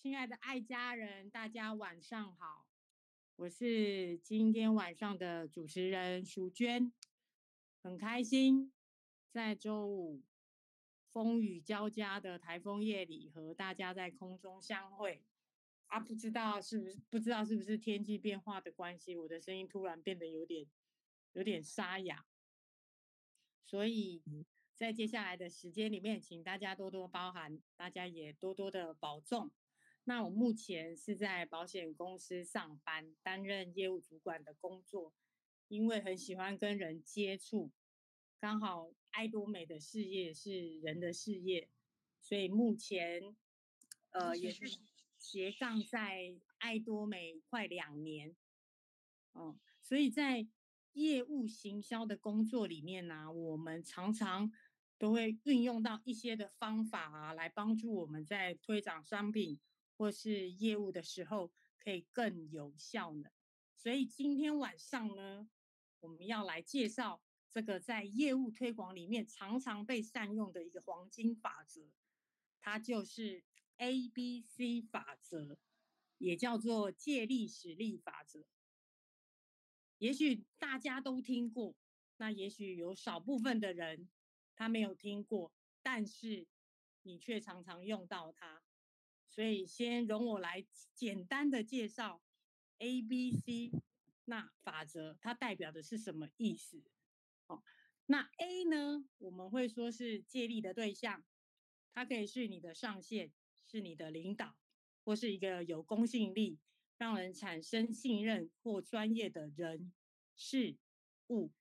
亲爱的爱家人，大家晚上好，我是今天晚上的主持人淑娟，很开心在周五风雨交加的台风夜里和大家在空中相会。啊，不知道是不是不知道是不是天气变化的关系，我的声音突然变得有点有点沙哑，所以。在接下来的时间里面，请大家多多包涵，大家也多多的保重。那我目前是在保险公司上班，担任业务主管的工作。因为很喜欢跟人接触，刚好爱多美的事业是人的事业，所以目前呃也是斜杠在爱多美快两年。哦，所以在业务行销的工作里面呢、我们常常。都会运用到一些的方法啊，来帮助我们在推广商品或是业务的时候可以更有效呢。所以今天晚上呢，我们要来介绍这个在业务推广里面常常被善用的一个黄金法则，它就是 ABC 法则，也叫做借力使力法则。也许大家都听过，那也许有少部分的人。他没有听过，但是你却常常用到它，所以先容我来简单的介绍 A B C 那法则，它代表的是什么意思？哦，那 A 呢，我们会说是借力的对象，它可以是你的上线，是你的领导，或是一个有公信力、让人产生信任或专业的人事物。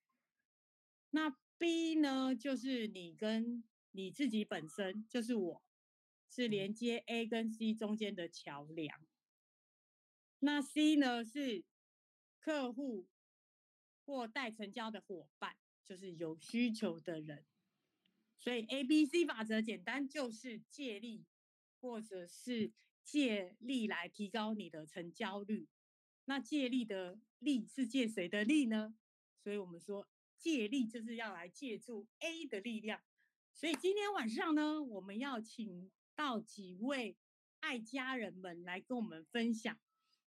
那 B 呢，就是你跟你自己本身，就是我，是连接 A 跟 C 中间的桥梁。那 C 呢，是客户或待成交的伙伴，就是有需求的人。所以 A、B、C 法则简单就是借力，或者是借力来提高你的成交率。那借力的力是借谁的力呢？所以我们说。借力就是要来借助 A 的力量，所以今天晚上呢，我们要请到几位爱家人们来跟我们分享，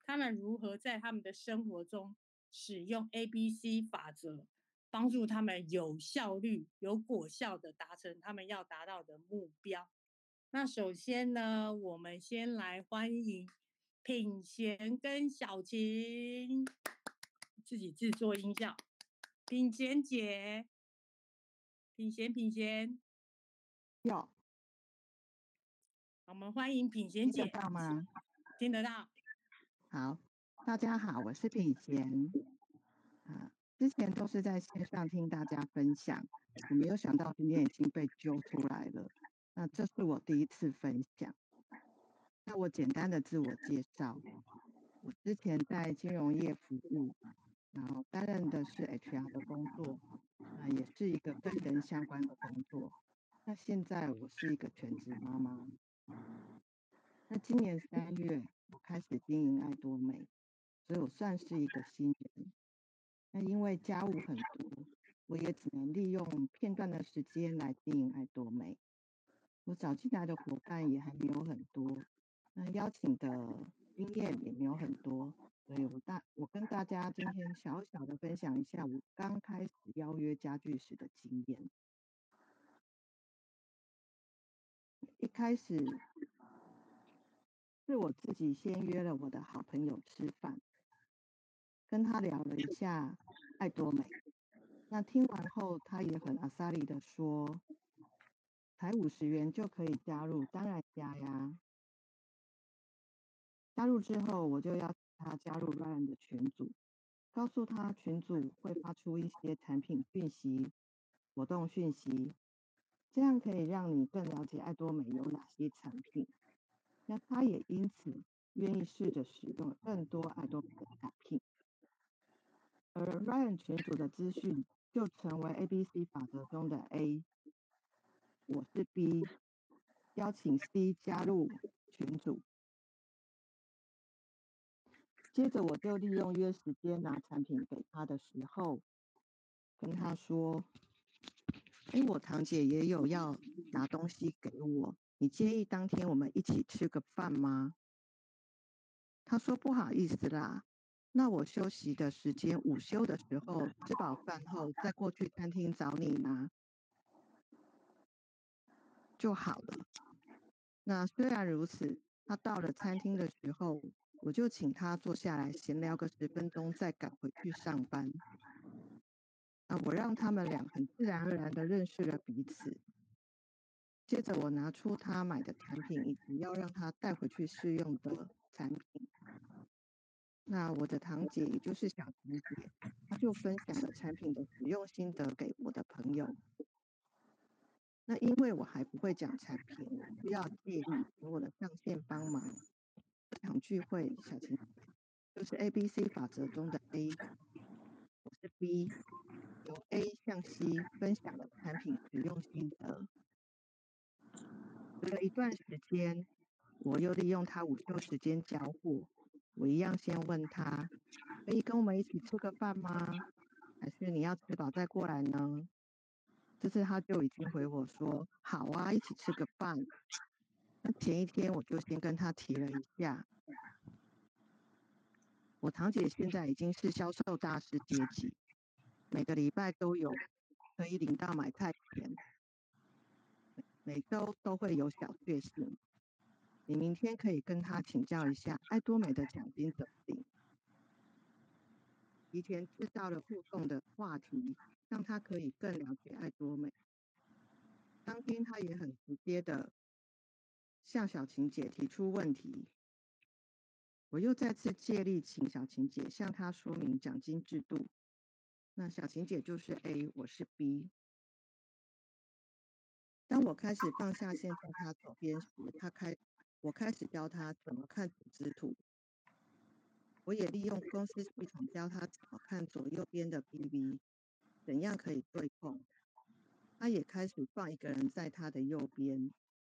他们如何在他们的生活中使用 ABC 法则，帮助他们有效率、有果效的达成他们要达到的目标。那首先呢，我们先来欢迎品贤跟小晴，自己制作音效。品贤姐，品贤品贤，有，我们欢迎品贤姐，听得到吗？听得到。好，大家好，我是品贤。啊，之前都是在线上听大家分享，我没有想到今天已经被揪出来了。那这是我第一次分享。那我简单的自我介绍，我之前在金融业服务。然后担任的是 HR 的工作，啊，也是一个跟人相关的工作。那现在我是一个全职妈妈。那今年三月我开始经营爱多美，所以我算是一个新人。那因为家务很多，我也只能利用片段的时间来经营爱多美。我找进来的伙伴也还没有很多，那邀请的经验也没有很多。所以我大我跟大家今天小小的分享一下我刚开始邀约家具时的经验。一开始是我自己先约了我的好朋友吃饭，跟他聊了一下爱多美。那听完后，他也很阿萨利的说，才五十元就可以加入，当然加呀。加入之后，我就要。他加入 Ryan 的群组，告诉他群组会发出一些产品讯息、活动讯息，这样可以让你更了解爱多美有哪些产品。那他也因此愿意试着使用更多爱多美的产品。而 Ryan 群组的资讯就成为 ABC 法则中的 A，我是 B，邀请 C 加入群组。接着我就利用约时间拿产品给他的时候，跟他说：“哎，我堂姐也有要拿东西给我，你介意当天我们一起吃个饭吗？”他说不好意思啦，那我休息的时间，午休的时候，吃饱饭后再过去餐厅找你拿就好了。那虽然如此，他到了餐厅的时候，我就请他坐下来闲聊个十分钟，再赶回去上班。那我让他们俩很自然而然的认识了彼此。接着我拿出他买的产品，以及要让他带回去试用的产品。那我的堂姐，也就是小晴姐，她就分享了产品的使用心得给我的朋友。那因为我还不会讲产品，需要借力，请我的上线帮忙。这场聚会，小晴就是 A B C 法则中的 A，我是 B，由 A 向 C 分享了产品使用心得。隔了一段时间，我又利用他午休时间交货，我一样先问他，可以跟我们一起吃个饭吗？还是你要吃饱再过来呢？这次他就已经回我说，好啊，一起吃个饭。那前一天我就先跟他提了一下，我堂姐现在已经是销售大师阶级，每个礼拜都有可以领到买菜钱，每周都会有小确幸。你明天可以跟她请教一下爱多美的奖金怎么领，提前制造了互动的话题，让她可以更了解爱多美。当天她也很直接的。向小晴姐提出问题，我又再次借力请小晴姐向她说明奖金制度。那小晴姐就是 A，我是 B。当我开始放下线向她左边时，她开，我开始教她怎么看组织图。我也利用公司系统教她怎么看左右边的 PV，怎样可以对碰。她也开始放一个人在她的右边。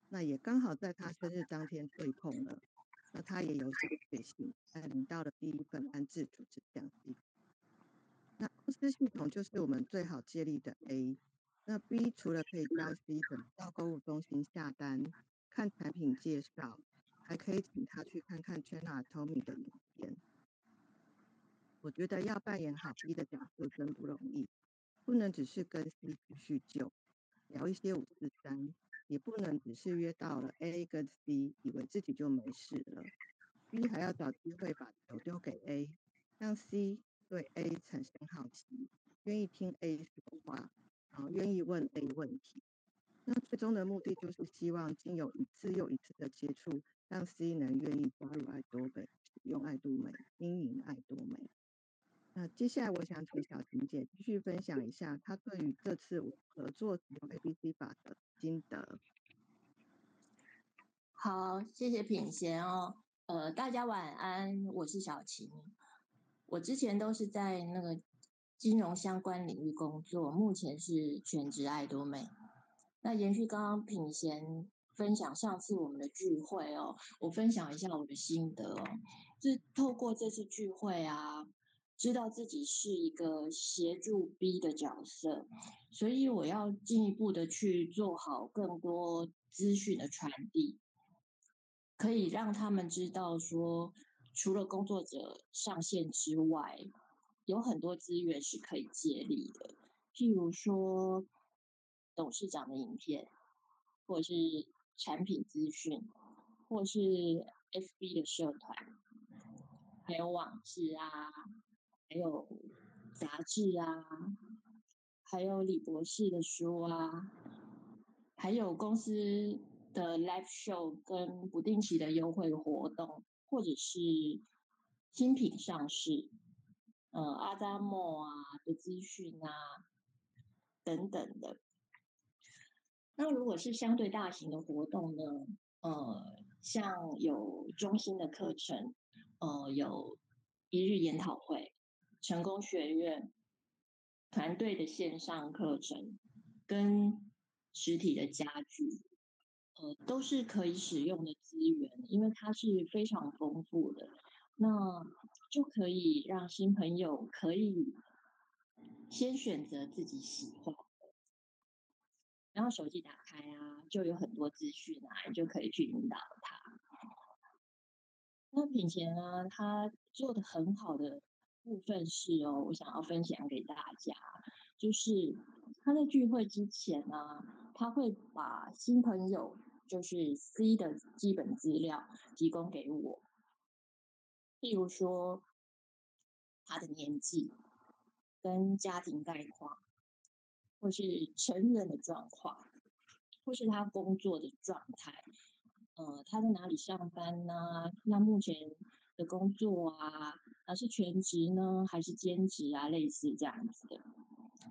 那也刚好在他生日当天对碰了，那他也有小确幸，他领到了第一份安置组织奖金。那公司系统就是我们最好借力的 A，那 B 除了可以教 C 怎么到购物中心下单、看产品介绍，还可以请他去看看 China Atomy 的影片。我觉得要扮演好 B 的角色真不容易，不能只是跟 C 叙旧，聊一些五四三。也不能只是约到了 A 跟 C，以为自己就没事了。B 还要找机会把球丢给 A，让 C 对 A 产生好奇，愿意听 A 说话，然后愿意问 A 问题。那最终的目的就是希望经由一次又一次的接触，让 C 能愿意加入爱多美，使用爱多美，经营爱多美。那接下来我想请小晴姐继续分享一下她对于这次合作使用 ABC 法的心得。好，谢谢品贤哦。呃，大家晚安，我是小晴。我之前都是在那个金融相关领域工作，目前是全职爱多美。那延续刚刚品贤分享上次我们的聚会哦，我分享一下我的心得哦。是透过这次聚会啊。知道自己是一个协助 B 的角色，所以我要进一步的去做好更多资讯的传递，可以让他们知道说，除了工作者上线之外，有很多资源是可以借力的，譬如说董事长的影片，或者是产品资讯，或是 FB 的社团，还有网志啊。还有杂志啊，还有李博士的书啊，还有公司的 live show 跟不定期的优惠活动，或者是新品上市，呃，阿扎莫啊的资讯啊等等的。那如果是相对大型的活动呢？呃，像有中心的课程，呃，有一日研讨会。成功学院团队的线上课程跟实体的家具，呃，都是可以使用的资源，因为它是非常丰富的，那就可以让新朋友可以先选择自己喜欢的，然后手机打开啊，就有很多资讯啊，就可以去引导他。那品贤呢，他做的很好的部分是哦，我想要分享给大家，就是他在聚会之前呢，他会把新朋友就是 C 的基本资料提供给我，譬如说他的年纪跟家庭概况，或是成人的状况，或是他工作的状态。呃，他在哪里上班呢？那目前的工作啊，啊是全职呢，还是兼职啊？类似这样子的。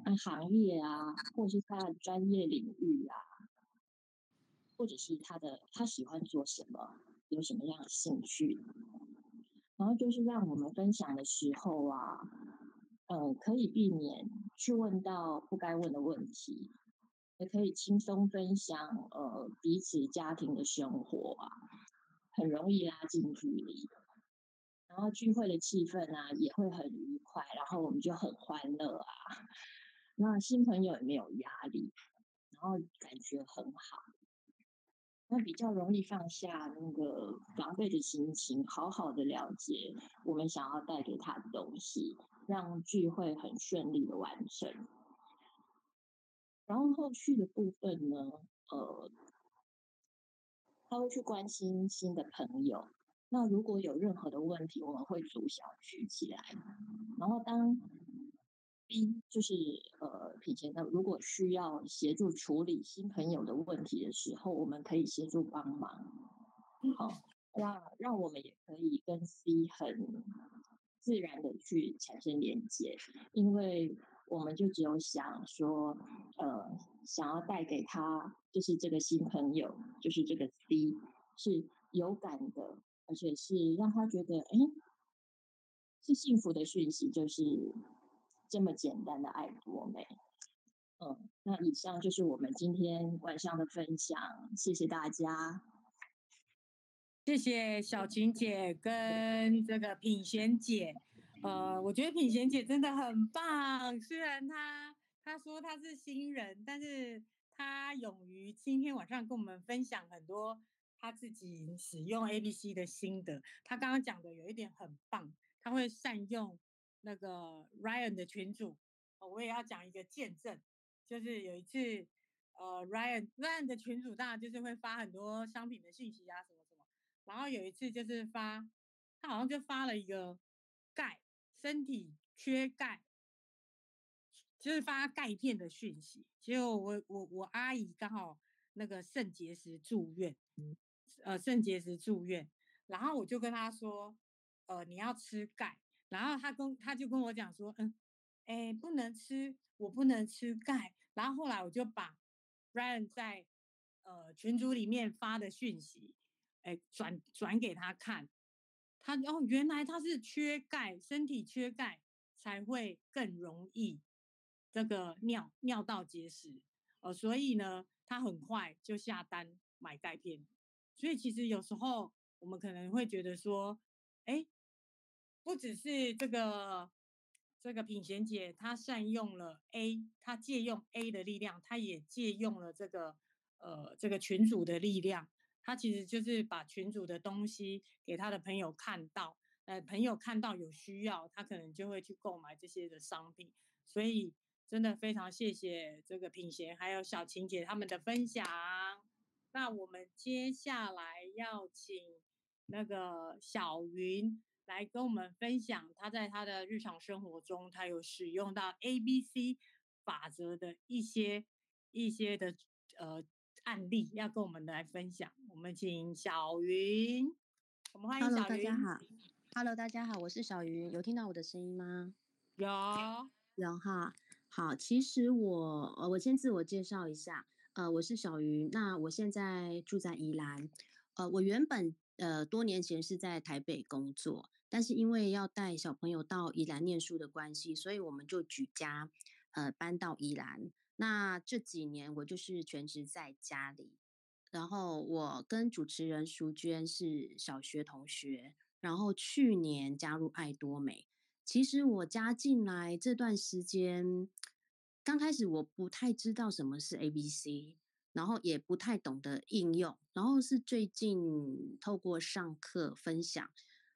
按行业啊，或者是他的专业领域啊，或者是他的他喜欢做什么，有什么样的兴趣。然后就是让我们分享的时候啊，嗯、可以避免去问到不该问的问题。也可以轻松分享，呃，彼此家庭的生活啊，很容易拉近距离。然后聚会的气氛啊，也会很愉快，然后我们就很欢乐啊。那新朋友也没有压力，然后感觉很好。那比较容易放下那个防备的心情，好好的了解我们想要带给他的东西，让聚会很顺利的完成。然后后续的部分呢，呃，他会去关心新的朋友。那如果有任何的问题，我们会组小聚起来。然后当 B 就是呃品贤的，如果需要协助处理新朋友的问题的时候，我们可以协助帮忙。好，那让我们也可以跟 C 很自然的去产生连接，因为。我们就只有想说，呃，想要带给他，就是这个新朋友，就是这个 C，是有感的，而且是让他觉得，哎，是幸福的讯息，就是这么简单的爱多美。嗯，那以上就是我们今天晚上的分享，谢谢大家，谢谢小晴姐跟这个品贤姐。呃，我觉得品贤姐真的很棒。虽然她她说她是新人，但是她勇于今天晚上跟我们分享很多他自己使用 ABC 的心得。他刚刚讲的有一点很棒，他会善用那个 Ryan 的群主。我也要讲一个见证，就是有一次，呃，Ryan Ryan 的群主当然就是会发很多商品的信息啊，什么什么。然后有一次就是发，他好像就发了一个钙。身体缺钙，就是发钙片的讯息。结果我我我阿姨刚好那个肾结石住院，呃，肾结石住院，然后我就跟他说，呃，你要吃钙。然后他跟他就跟我讲说，嗯，哎，不能吃，我不能吃钙。然后后来我就把 Ryan 在呃群组里面发的讯息，哎，转转给他看。他哦，原来他是缺钙，身体缺钙才会更容易这个尿尿道结石呃，所以呢，他很快就下单买钙片。所以其实有时候我们可能会觉得说，哎，不只是这个这个品贤姐她善用了 A，她借用 A 的力量，她也借用了这个呃这个群主的力量。她其实就是把群主的东西给她的朋友看到，呃，朋友看到有需要，她可能就会去购买这些的商品。所以真的非常谢谢这个品贤还有小晴姐他们的分享。那我们接下来要请那个小云来跟我们分享，她在她的日常生活中，她有使用到 ABC 法则的一些一些的呃。案例要跟我们来分享，我们请小云，我们欢迎小云。Hello，大家好。Hello，大家好，我是小云，有听到我的声音吗？有，有哈。好，其实我呃，我先自我介绍一下，呃，我是小鱼，那我现在住在宜兰，呃，我原本呃多年前是在台北工作，但是因为要带小朋友到宜兰念书的关系，所以我们就举家呃搬到宜兰。那这几年我就是全职在家里，然后我跟主持人淑娟是小学同学，然后去年加入爱多美。其实我加进来这段时间，刚开始我不太知道什么是 ABC，然后也不太懂得应用，然后是最近透过上课分享，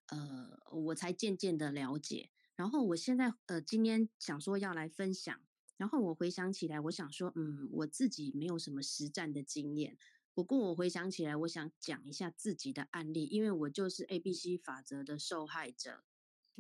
呃，我才渐渐的了解。然后我现在呃，今天想说要来分享。然后我回想起来，我想说，嗯，我自己没有什么实战的经验。不过我回想起来，我想讲一下自己的案例，因为我就是 ABC 法则的受害者。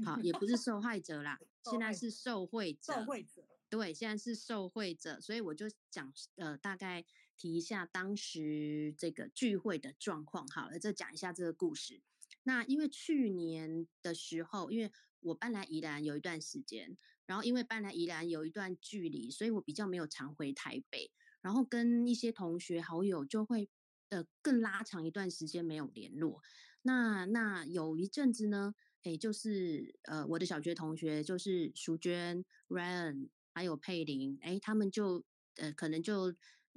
好，也不是 受害者啦，现在是受惠者。受惠者。对，现在是受惠者，所以我就讲呃，大概提一下当时这个聚会的状况。好了，再讲一下这个故事。那因为去年的时候，因为我搬来宜兰有一段时间，然后因为搬来宜兰有一段距离，所以我比较没有常回台北，然后跟一些同学好友就会呃更拉长一段时间没有联络。那那有一阵子呢，诶，就是呃我的小学同学就是淑娟、Ryan 还有佩玲，诶，他们就呃可能就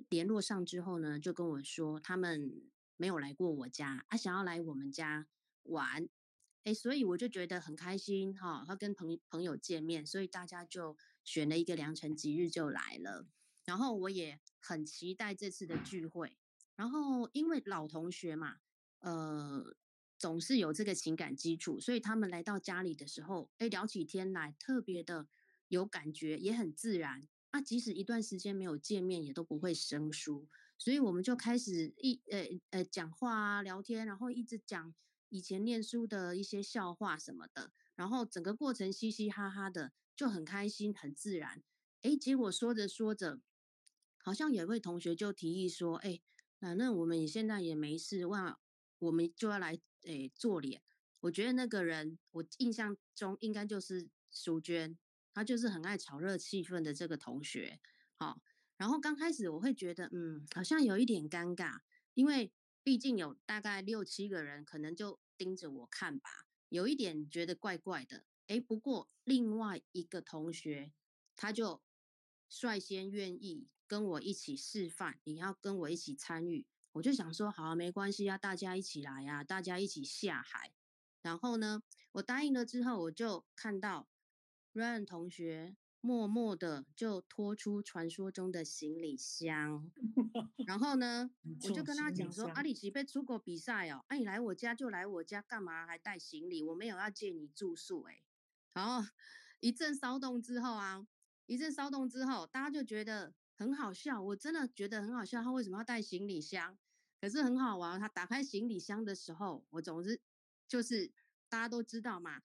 联络上之后呢，就跟我说他们没有来过我家，啊想要来我们家玩。哎，所以我就觉得很开心哈，他跟朋朋友见面，所以大家就选了一个良辰吉日就来了。然后我也很期待这次的聚会。然后因为老同学嘛，呃，总是有这个情感基础，所以他们来到家里的时候，哎，聊起天来特别的有感觉，也很自然。啊，即使一段时间没有见面，也都不会生疏。所以我们就开始一呃呃讲话啊，聊天，然后一直讲。以前念书的一些笑话什么的，然后整个过程嘻嘻哈哈的，就很开心，很自然。哎，结果说着说着，好像有位同学就提议说：“哎，反正我们现在也没事，哇，我们就要来哎做脸。”我觉得那个人，我印象中应该就是淑娟，他就是很爱炒热气氛的这个同学。好，然后刚开始我会觉得，嗯，好像有一点尴尬，因为。毕竟有大概六七个人，可能就盯着我看吧，有一点觉得怪怪的。诶，不过另外一个同学，他就率先愿意跟我一起示范，你要跟我一起参与。我就想说，好啊，没关系啊，大家一起来呀，大家一起下海。然后呢，我答应了之后，我就看到 Ryan 同学。默默的就拖出传说中的行李箱，然后呢，我就跟他讲说：“阿里奇被出国比赛哦，那、啊、你来我家就来我家，干嘛还带行李？我没有要借你住宿哎。”然后一阵骚动之后啊，一阵骚动之后，大家就觉得很好笑。我真的觉得很好笑，他为什么要带行李箱？可是很好玩。他打开行李箱的时候，我总是就是大家都知道嘛。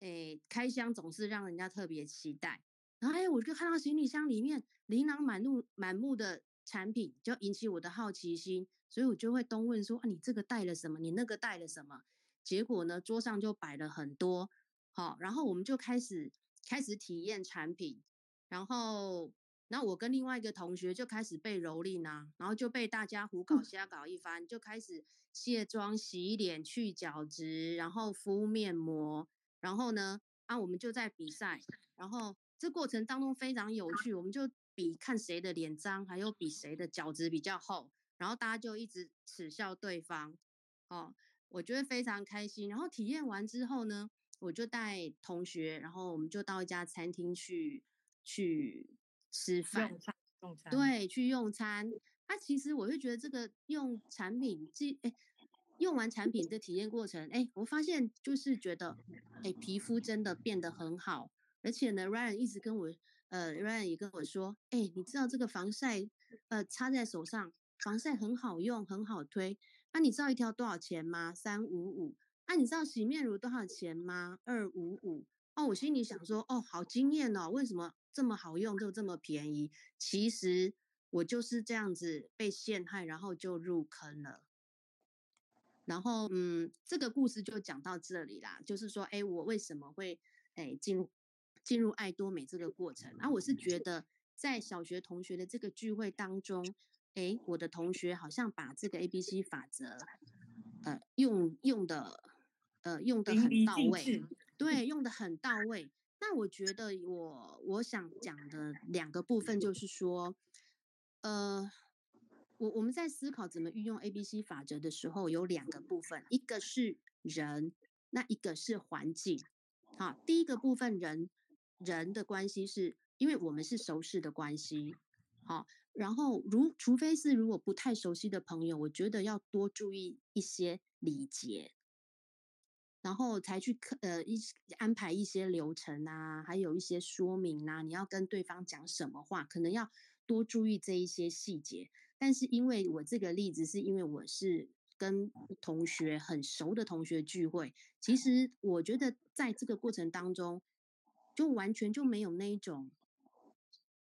诶，开箱总是让人家特别期待。然后，哎，我就看到行李箱里面琳琅满目、满目的产品，就引起我的好奇心。所以我就会东问说：“啊，你这个带了什么？你那个带了什么？”结果呢，桌上就摆了很多。好，然后我们就开始开始体验产品。然后，然后我跟另外一个同学就开始被蹂躏啊，然后就被大家胡搞瞎搞一番，就开始卸妆、洗脸、去角质，然后敷面膜。然后呢，啊，我们就在比赛，然后这过程当中非常有趣，我们就比看谁的脸脏，还有比谁的角质比较厚，然后大家就一直耻笑对方，哦，我觉得非常开心。然后体验完之后呢，我就带同学，然后我们就到一家餐厅去去吃饭，用餐，用餐，对，去用餐。啊，其实我就觉得这个用产品，即哎。用完产品的体验过程，哎，我发现就是觉得，哎，皮肤真的变得很好，而且呢，Ryan 一直跟我，呃，Ryan 也跟我说，哎，你知道这个防晒，呃，擦在手上，防晒很好用，很好推。那、你知道一条多少钱吗？三五五。那你知道洗面乳多少钱吗？二五五。哦，我心里想说，哦，好惊艳哦，为什么这么好用就这么便宜？其实我就是这样子被陷害，然后就入坑了。然后，嗯，这个故事就讲到这里啦。就是说，哎，我为什么会哎进入进入爱多美这个过程？啊，我是觉得在小学同学的这个聚会当中，哎，我的同学好像把这个 ABC 法则，呃，用用的，呃，用的很到位，对，用的很到位。那我觉得我我想讲的两个部分就是说，呃。我我们在思考怎么运用 ABC 法则的时候，有两个部分，一个是人，那一个是环境。好，第一个部分人人的关系是因为我们是熟识的关系，好，然后如除非是如果不太熟悉的朋友，我觉得要多注意一些礼节。然后才去呃一安排一些流程啊，还有一些说明啊，你要跟对方讲什么话，可能要多注意这一些细节。但是因为我这个例子是因为我是跟同学很熟的同学聚会，其实我觉得在这个过程当中，就完全就没有那一种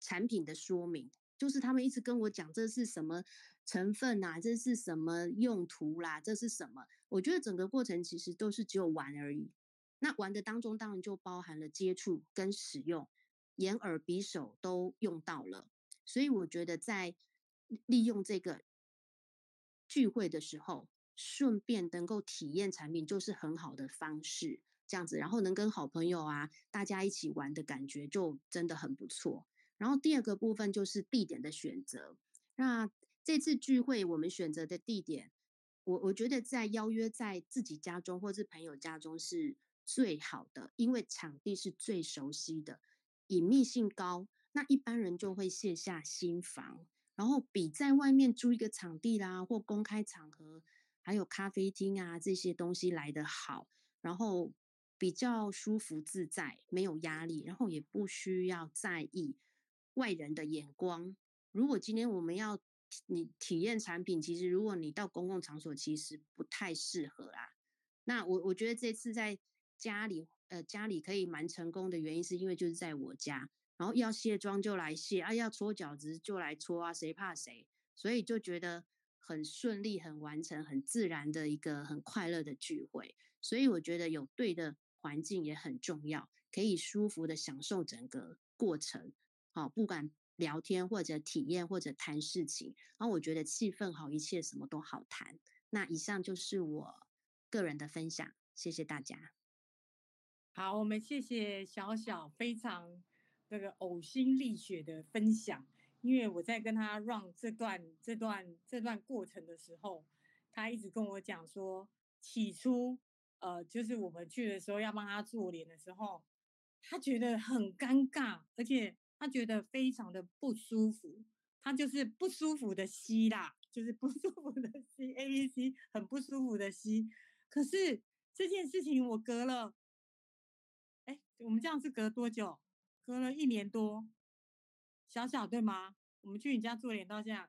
产品的说明，就是他们一直跟我讲这是什么成分啊，这是什么用途啦，这是什么？我觉得整个过程其实都是只有玩而已。那玩的当中当然就包含了接触跟使用，眼耳鼻手都用到了，所以我觉得在。利用这个聚会的时候，顺便能够体验产品，就是很好的方式。这样子，然后能跟好朋友啊，大家一起玩的感觉，就真的很不错。然后第二个部分就是地点的选择。那这次聚会我们选择的地点，我我觉得在邀约在自己家中或是朋友家中是最好的，因为场地是最熟悉的，隐秘性高，那一般人就会卸下心防。然后比在外面租一个场地啦，或公开场合，还有咖啡厅啊这些东西来得好，然后比较舒服自在，没有压力，然后也不需要在意外人的眼光。如果今天我们要你体验产品，其实如果你到公共场所，其实不太适合啦。那我我觉得这次在家里，呃，家里可以蛮成功的原因，是因为就是在我家。然后要卸妆就来卸啊，要搓脚趾就来搓啊，谁怕谁？所以就觉得很顺利、很完成、很自然的一个很快乐的聚会。所以我觉得有对的环境也很重要，可以舒服的享受整个过程。好，不管聊天或者体验或者谈事情，然后我觉得气氛好，一切什么都好谈。那以上就是我个人的分享，谢谢大家。好，我们谢谢小小，非常。这个呕心沥血的分享，因为我在跟他 run 这段这段这段过程的时候，他一直跟我讲说，起初呃，就是我们去的时候要帮他做脸的时候，他觉得很尴尬，而且他觉得非常的不舒服，他就是不舒服的吸啦，就是不舒服的吸，A B C 很不舒服的吸。可是这件事情我隔了，哎，我们这样是隔多久？隔了一年多，小小对吗？我们去你家做脸到现在，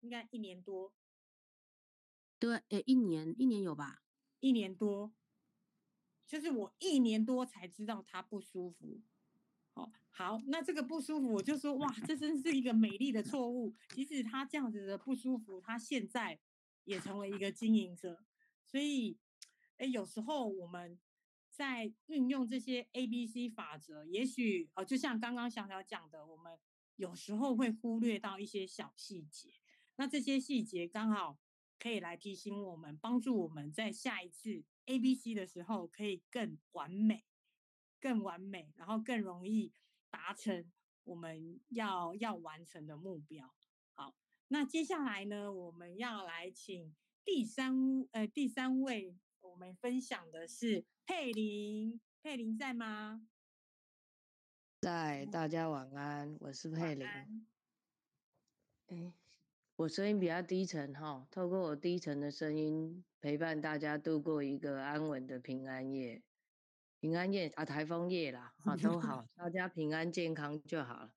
应该一年多。对，诶，一年一年有吧？一年多，就是我一年多才知道他不舒服。好，好，那这个不舒服，我就说哇，这真是一个美丽的错误。即使他这样子的不舒服，他现在也成为一个经营者。所以，哎，有时候我们。在运用这些 A B C 法则，也许呃，就像刚刚小小讲的，我们有时候会忽略到一些小细节。那这些细节刚好可以来提醒我们，帮助我们在下一次 A B C 的时候可以更完美、更完美，然后更容易达成我们要要完成的目标。好，那接下来呢，我们要来请第三呃第三位。我们分享的是佩玲，佩玲在吗？在，大家晚安，我是佩玲。哎，我声音比较低沉哈，透过我低沉的声音陪伴大家度过一个安稳的平安夜，平安夜啊，台风夜啦，啊都好，大家平安健康就好了。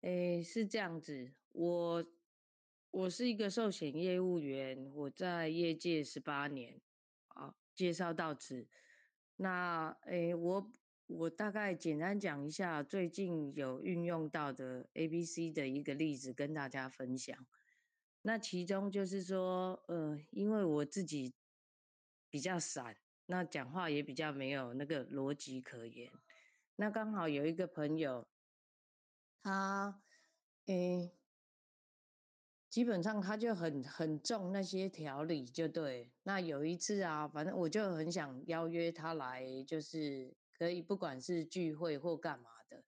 哎，是这样子，我我是一个寿险业务员，我在业界十八年。介绍到此。那诶，我我大概简单讲一下最近有运用到的 ABC 的一个例子跟大家分享。那其中就是说，呃，因为我自己比较散，那讲话也比较没有那个逻辑可言。那刚好有一个朋友，他诶。基本上他就很很重那些条理，就对。那有一次啊，反正我就很想邀约他来，就是可以不管是聚会或干嘛的。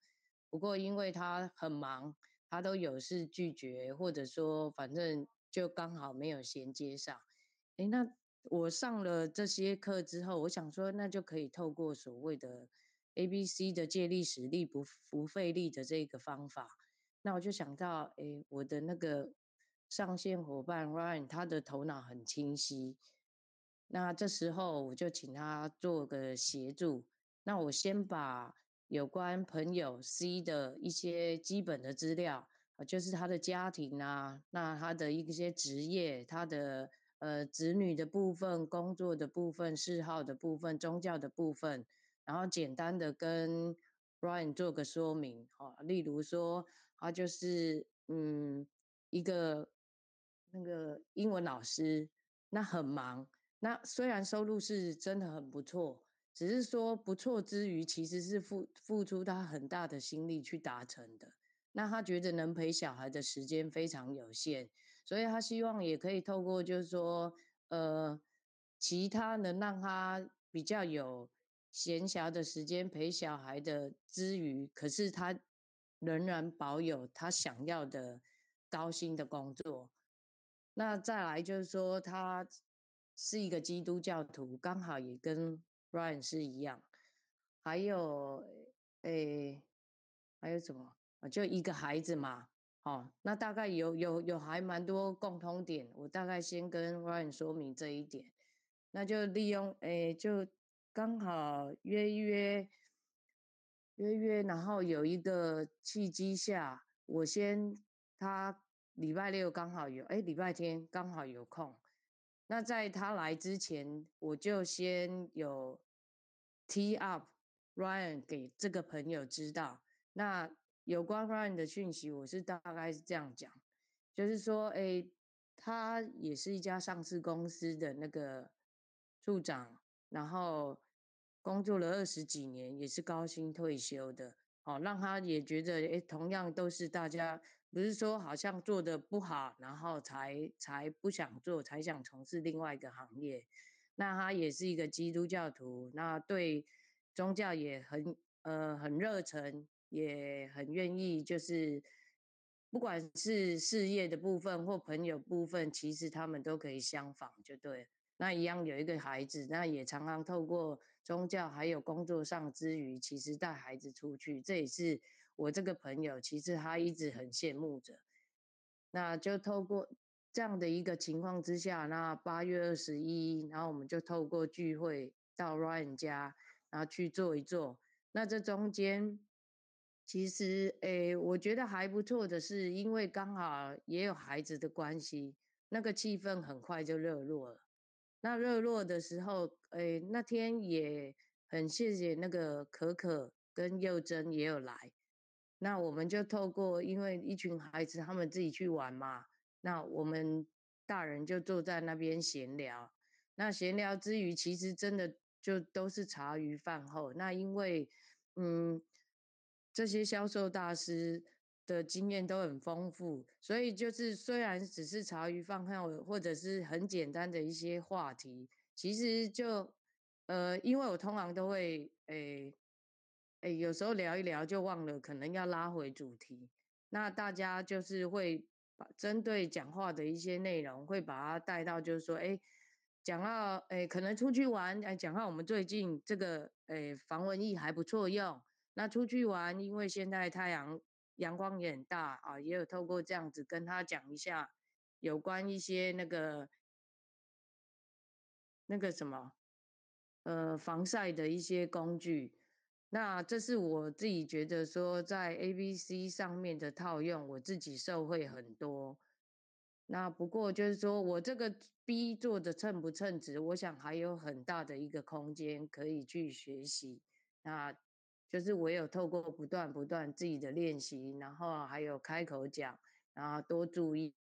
不过因为他很忙，他都有事拒绝，或者说反正就刚好没有衔接上。诶，那我上了这些课之后，我想说那就可以透过所谓的 ABC 的借力使力不不费力的这个方法，那我就想到，诶，我的那个。上线伙伴 Ryan，他的头脑很清晰，那这时候我就请他做个协助。那我先把有关朋友 C 的一些基本的资料啊，就是他的家庭啊，那他的一些职业，他的呃子女的部分、工作的部分、嗜好的部分、宗教的部分，然后简单的跟 Ryan 做个说明，哈，例如说他就是嗯一个那个英文老师，那很忙。那虽然收入是真的很不错，只是说不错之余，其实是付付出他很大的心力去达成的。那他觉得能陪小孩的时间非常有限，所以他希望也可以透过就是说，呃，其他能让他比较有闲暇的时间陪小孩的之余，可是他仍然保有他想要的高薪的工作。那再来就是说他。是一个基督教徒，刚好也跟 Ryan 是一样。还有，诶、欸，还有什么？就一个孩子嘛。哦，那大概有有有还蛮多共通点。我大概先跟 Ryan 说明这一点。那就利用，诶、就刚好约约约约，然后有一个契机下，我先他礼拜六刚好有，诶、礼拜天刚好有空。那在他来之前，我就先有 tee up Ryan 给这个朋友知道。那有关 Ryan 的讯息，我是大概是这样讲，就是说，哎，他也是一家上市公司的那个处长，然后工作了二十几年，也是高薪退休的。哦，让他也觉得，哎，同样都是大家。不是说好像做的不好，然后才才不想做，才想从事另外一个行业。那他也是一个基督教徒，那对宗教也很呃很热忱，也很愿意，就是不管是事业的部分或朋友部分，其实他们都可以相仿，就对。那一样有一个孩子，那也常常透过宗教还有工作上之余，其实带孩子出去，这也是。我这个朋友其实他一直很羡慕着，那就透过这样的一个情况之下，那八月二十一，然后我们就透过聚会到 Ryan 家，然后去坐一坐。那这中间其实诶，我觉得还不错的是，因为刚好也有孩子的关系，那个气氛很快就热络了。那热络的时候，诶，那天也很谢谢那个可可跟佑珍也有来。那我们就透过，因为一群孩子他们自己去玩嘛，那我们大人就坐在那边闲聊。那闲聊之余，其实真的就都是茶余饭后。那因为，嗯，这些销售大师的经验都很丰富，所以就是虽然只是茶余饭后，或者是很简单的一些话题，其实就，呃，因为我通常都会，诶、哎，有时候聊一聊就忘了，可能要拉回主题。那大家就是会把针对讲话的一些内容，会把它带到，就是说，哎，讲到，哎，可能出去玩，哎，讲到我们最近这个，哎，防蚊液还不错用。那出去玩，因为现在太阳阳光也很大啊，也有透过这样子跟他讲一下有关一些那个那个什么，呃，防晒的一些工具。那这是我自己觉得说，在 ABC 上面的套用，我自己受惠很多。那不过就是说我这个 B 做的称不称职，我想还有很大的一个空间可以去学习。那就是我有透过不断不断自己的练习，然后还有开口讲，然后多注意。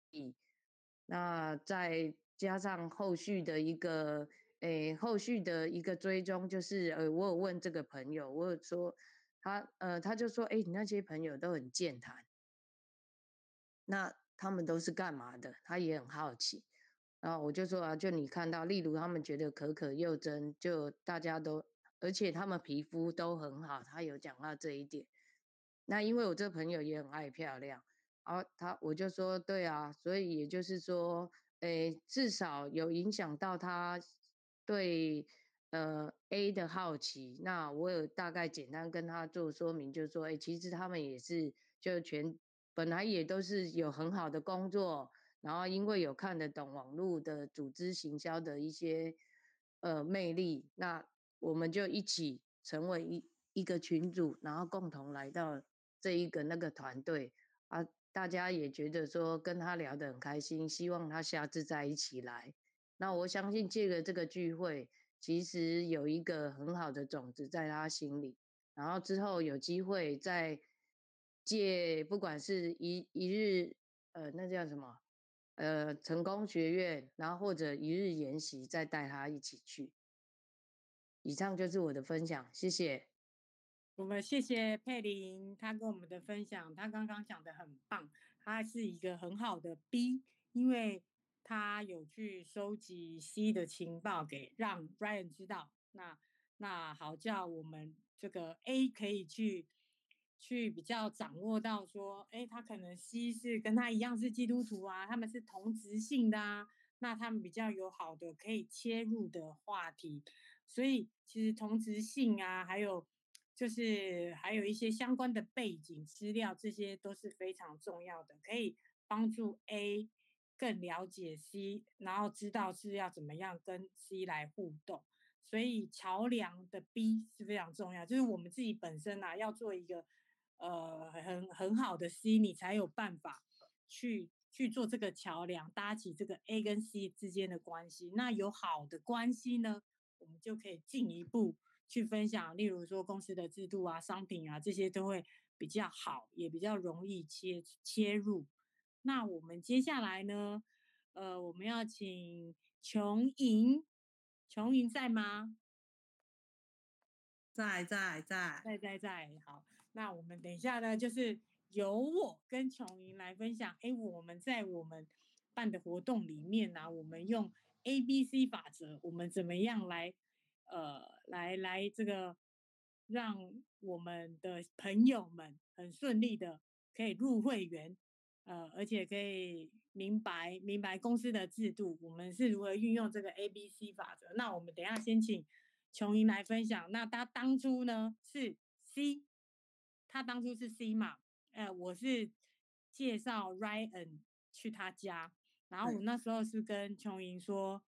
那再加上后续的一个。诶，后续的一个追踪就是，呃，我有问这个朋友，我有说他，呃，他就说，诶，你那些朋友都很健谈，那他们都是干嘛的？他也很好奇。然后我就说啊，就你看到，例如他们觉得可可又真，就大家都，而且他们皮肤都很好，他有讲到这一点。那因为我这朋友也很爱漂亮，然后他我就说，对啊，所以也就是说，诶，至少有影响到他。对，呃，A 的好奇，那我有大概简单跟他做说明，就说，哎，其实他们也是就全本来也都是有很好的工作，然后因为有看得懂网络的组织行销的一些呃魅力，那我们就一起成为一一个群组，然后共同来到这一个那个团队啊，大家也觉得说跟他聊得很开心，希望他下次再一起来。那我相信借着这个聚会，其实有一个很好的种子在他心里，然后之后有机会再借，不管是一一日，呃，那叫什么？呃，成功学院，然后或者一日研习，再带他一起去。以上就是我的分享，谢谢。我们谢谢佩玲，她跟我们的分享，她刚刚讲的很棒，她是一个很好的 B，因为他有去收集 C 的情报，给让 Ryan 知道，那那好叫我们这个 A 可以去。去比较掌握到说，哎，他可能 C 是跟他一样是基督徒啊，他们是同质性的啊，那他们比较有好的可以切入的话题，所以其实同质性啊，还有就是还有一些相关的背景资料，这些都是非常重要的，可以帮助 A 更了解 C，然后知道是要怎么样跟 C 来互动，所以桥梁的 B 是非常重要，就是我们自己本身啊要做一个。呃，很很好的 C，你才有办法去去做这个桥梁，搭起这个 A 跟 C 之间的关系。那有好的关系呢，我们就可以进一步去分享，例如说公司的制度啊、商品啊这些都会比较好，也比较容易切切入。那我们接下来呢，呃，我们要请琼莹，琼莹在吗？在在在在在在，好。那我们等一下呢，就是由我跟琼莹来分享。哎，我们在我们办的活动里面呢、啊，我们用 A B C 法则，我们怎么样来呃来来这个让我们的朋友们很顺利的可以入会员，呃，而且可以明白明白公司的制度，我们是如何运用这个 A B C 法则。那我们等一下先请琼莹来分享。那他当初呢是 C。他当初是 C 嘛，呃，我是介绍 Ryan 去他家，然后我那时候是跟琼莹说，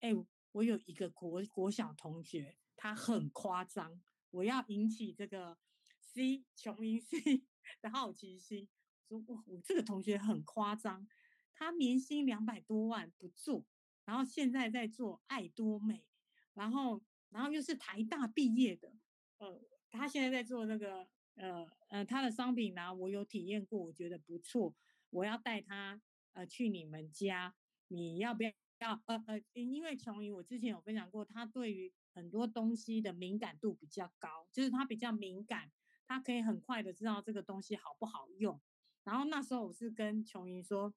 哎、欸，我有一个国国小同学，他很夸张，我要引起这个 C 琼莹 C 的好奇心，说哇，我这个同学很夸张，他年薪两百多万不做，然后现在在做爱多美，然后然后又是台大毕业的，呃，他现在在做那个。呃呃，他的商品呢、我有体验过，我觉得不错。我要带他呃去你们家，你要不要？要呃呃，因为琼莹，我之前有分享过，他对于很多东西的敏感度比较高，就是他比较敏感，他可以很快的知道这个东西好不好用。然后那时候我是跟琼云说，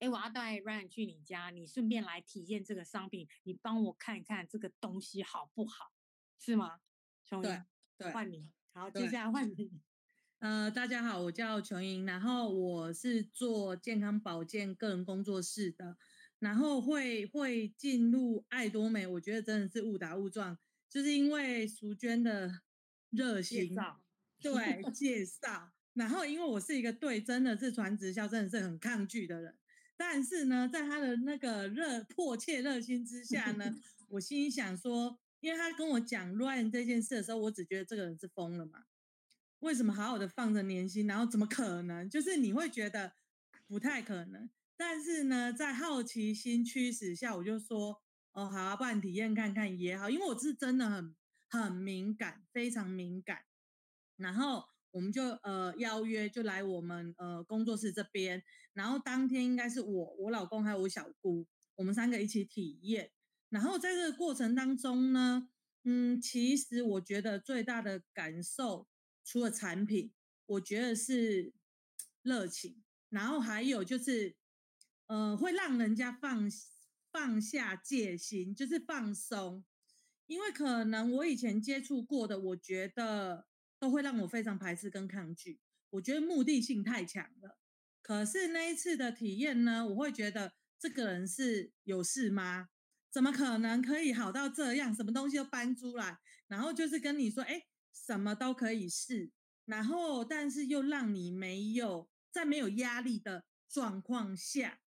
哎，我要带 Ryan 去你家，你顺便来体验这个商品，你帮我看看这个东西好不好，是吗？琼云，对，对，换你。好，接下来换你。呃，大家好，我叫琼英，然后我是做健康保健个人工作室的，然后会会进入爱多美，我觉得真的是误打误撞，就是因为淑娟的热心对介绍，然后因为我是一个对真的是传直销真的是很抗拒的人，但是呢，在他的那个热迫切热心之下呢，我心里想说。因为他跟我讲 Ryan 这件事的时候，我只觉得这个人是疯了嘛？为什么好好的放着年薪，然后怎么可能？就是你会觉得不太可能。但是呢，在好奇心驱使下，我就说，哦，好啊，不然体验看看也好。因为我是真的很很敏感，非常敏感。然后我们就呃邀约，就来我们呃工作室这边。然后当天应该是我、我老公还有我小姑，我们三个一起体验。然后在这个过程当中呢，嗯，其实我觉得最大的感受，除了产品，我觉得是热情，然后还有就是，呃，会让人家放放下戒心，就是放松，因为可能我以前接触过的，我觉得都会让我非常排斥跟抗拒，我觉得目的性太强了。可是那一次的体验呢，我会觉得这个人是有事吗？怎么可能可以好到这样？什么东西都搬出来，然后就是跟你说，哎，什么都可以试，然后但是又让你没有在没有压力的状况下，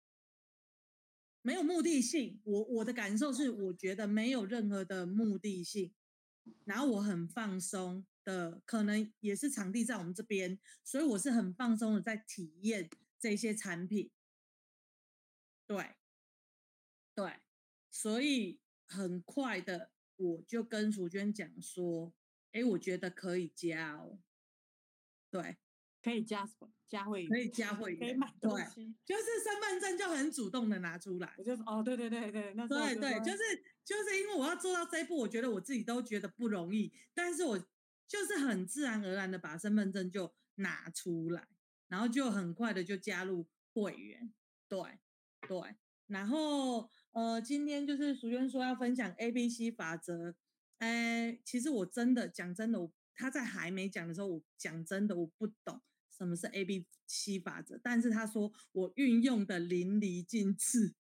没有目的性。我我的感受是，我觉得没有任何的目的性，然后我很放松的，可能也是场地在我们这边，所以我是很放松的在体验这些产品。对，对，所以很快的我就跟淑娟讲说，哎，我觉得可以加哦。对，可以加什么？加会员？可以加会员？可以买东西？就是身份证就很主动的拿出来。我就哦，对对对对，那对对，就是就是因为我要做到这一步，我觉得我自己都觉得不容易，但是我就是很自然而然的把身份证就拿出来，然后就很快的就加入会员。对对，然后呃，今天就是淑娟说要分享 A B C 法则，哎，其实我真的讲真的，我他在还没讲的时候，我讲真的我不懂。什么是 A B C 法则？但是他说我运用的淋漓尽致，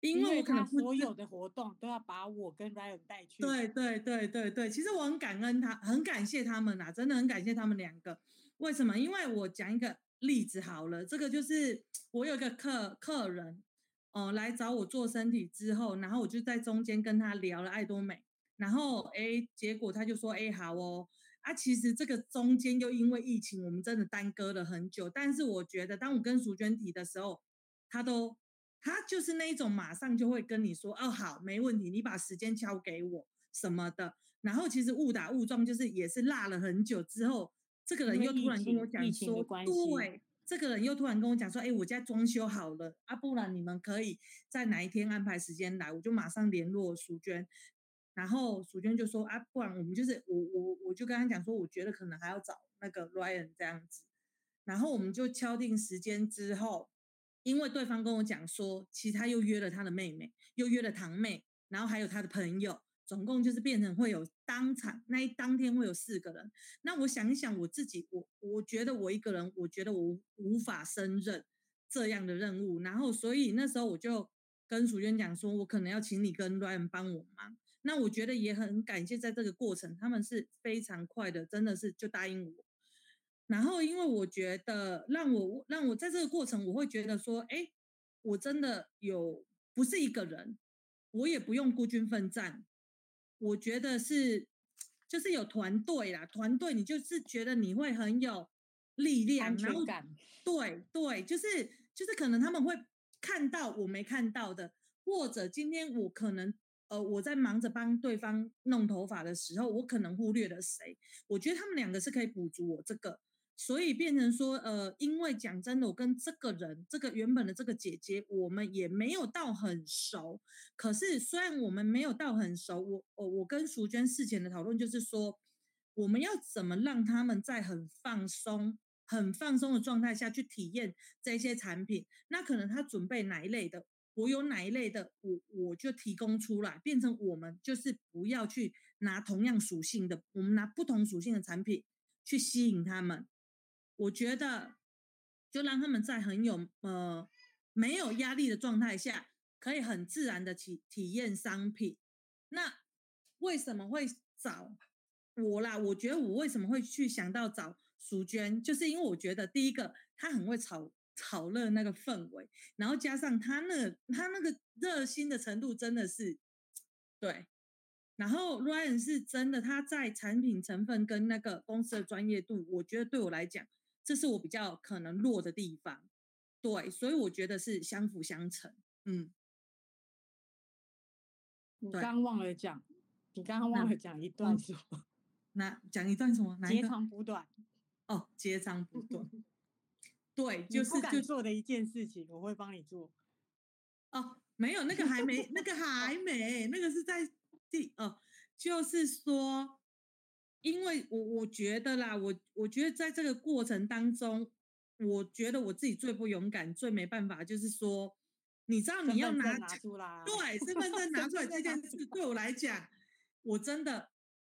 因为我可能所有的活动都要把我跟 Ryan 带去。对对对对对，其实我很感恩他，很感谢他们呐，真的很感谢他们两个。为什么？因为我讲一个例子好了，这个就是我有一个客客人，哦、呃，来找我做身体之后，然后我就在中间跟他聊了爱多美，然后哎，结果他就说哎好哦。啊，其实这个中间又因为疫情，我们真的耽搁了很久。但是我觉得，当我跟淑娟提的时候，他都他就是那一种马上就会跟你说，哦，好，没问题，你把时间交给我什么的。然后其实误打误撞，就是也是落了很久之后，这个人又突然跟我讲说，对，这个人又突然跟我讲说，哎，我家装修好了，啊，不然你们可以在哪一天安排时间来，我就马上联络淑娟。然后淑娟就说啊，不然我们就是我我我就跟他讲说，我觉得可能还要找那个 Ryan 这样子。然后我们就敲定时间之后，因为对方跟我讲说，其他又约了他的妹妹，又约了堂妹，然后还有他的朋友，总共就是变成会有当场那一当天会有四个人。那我想一想，我自己我我觉得我一个人，我觉得我无法胜任这样的任务。然后所以那时候我就跟淑娟讲说，我可能要请你跟 Ryan 帮我忙。那我觉得也很感谢，在这个过程，他们是非常快的，真的是就答应我。然后，因为我觉得让我让我在这个过程，我会觉得说，哎，我真的有不是一个人，我也不用孤军奋战。我觉得是就是有团队啦，团队你就是觉得你会很有力量，然后对对，就是就是可能他们会看到我没看到的，或者今天我可能。呃，我在忙着帮对方弄头发的时候，我可能忽略了谁？我觉得他们两个是可以补足我这个，所以变成说，呃，因为讲真的，我跟这个人，这个原本的这个姐姐，我们也没有到很熟。可是虽然我们没有到很熟，我我我跟淑娟事前的讨论就是说，我们要怎么让他们在很放松、很放松的状态下去体验这些产品？那可能他准备哪一类的？我有哪一类的，我我就提供出来，变成我们就是不要去拿同样属性的，我们拿不同属性的产品去吸引他们。我觉得就让他们在很有呃没有压力的状态下，可以很自然的体体验商品。那为什么会找我啦？我觉得我为什么会去想到找淑娟，就是因为我觉得第一个她很会炒。炒热那个氛围，然后加上他那她那个热心的程度真的是对，然后 Ryan 是真的他在产品成分跟那个公司的专业度，我觉得对我来讲，这是我比较可能弱的地方，对，所以我觉得是相辅相成，嗯。你刚刚忘了讲，你刚刚忘了 讲一段什么？那讲一段什么？截长补短。哦，截长补短。对，就是就做的一件事情，我会帮你做。哦，没有，那个还没，那个还没，那个是在第哦，就是说，因为我我觉得啦，我我觉得在这个过程当中，我觉得我自己最不勇敢、最没办法，就是说，你知道你要拿，拿出来，对，身份证拿出来这件事，对我来讲，我真的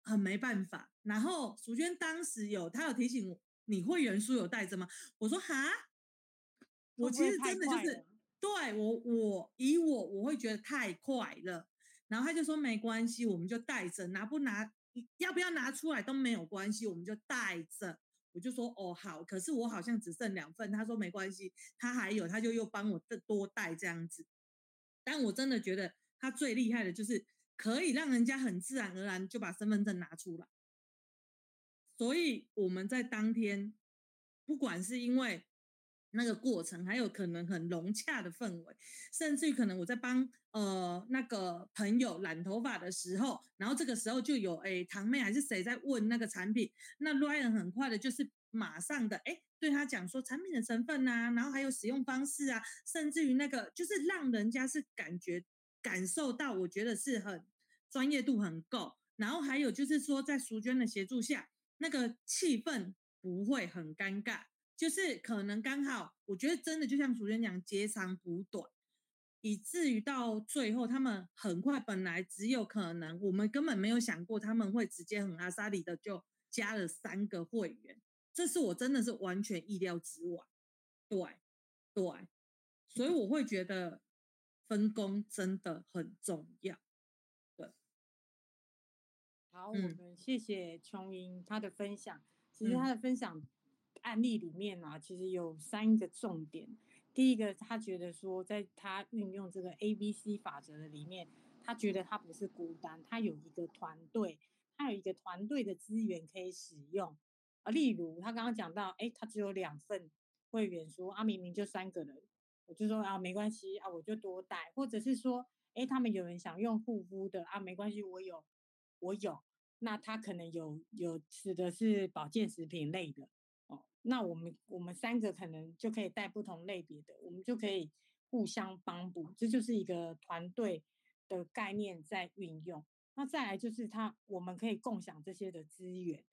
很没办法。然后淑娟当时有，她有提醒我。你会员书有带着吗？我说哈，我其实真的就是对我我以我我会觉得太快了，然后他就说没关系，我们就带着，拿不拿要不要拿出来都没有关系，我们就带着，我就说哦好，可是我好像只剩两份，他说没关系，他还有，他就又帮我多带这样子。但我真的觉得他最厉害的就是可以让人家很自然而然就把身份证拿出来。所以我们在当天，不管是因为那个过程，还有可能很融洽的氛围，甚至于可能我在帮呃那个朋友染头发的时候，然后这个时候就有哎堂妹还是谁在问那个产品，那 Ryan 很快的就是马上的哎对他讲说产品的成分啊，然后还有使用方式啊，甚至于那个就是让人家是感觉感受到，我觉得是很专业度很够，然后还有就是说在淑娟的协助下。那个气氛不会很尴尬，就是可能刚好，我觉得真的就像主持人讲，截长补短，以至于到最后他们很快，本来只有可能，我们根本没有想过他们会直接很阿莎里的就加了三个会员，这是我真的是完全意料之外，对对，所以我会觉得分工真的很重要。好，我们谢谢琼英她的分享。其实她的分享案例里面啊，其实有三个重点。第一个，他觉得说，在他运用这个 ABC 法则的里面，他觉得他不是孤单，他有一个团队，他有一个团队的资源可以使用。啊，例如他刚刚讲到，哎，他只有两份会员，说啊，明明就三个人，我就说啊，没关系啊，我就多带，或者是说，哎，他们有人想用护肤的啊，没关系，我有。我有，那他可能有有指的是保健食品类的，那我们我们三个可能就可以带不同类别的，我们就可以互相帮补，这就是一个团队的概念在运用。那再来就是他，我们可以共享这些的资源，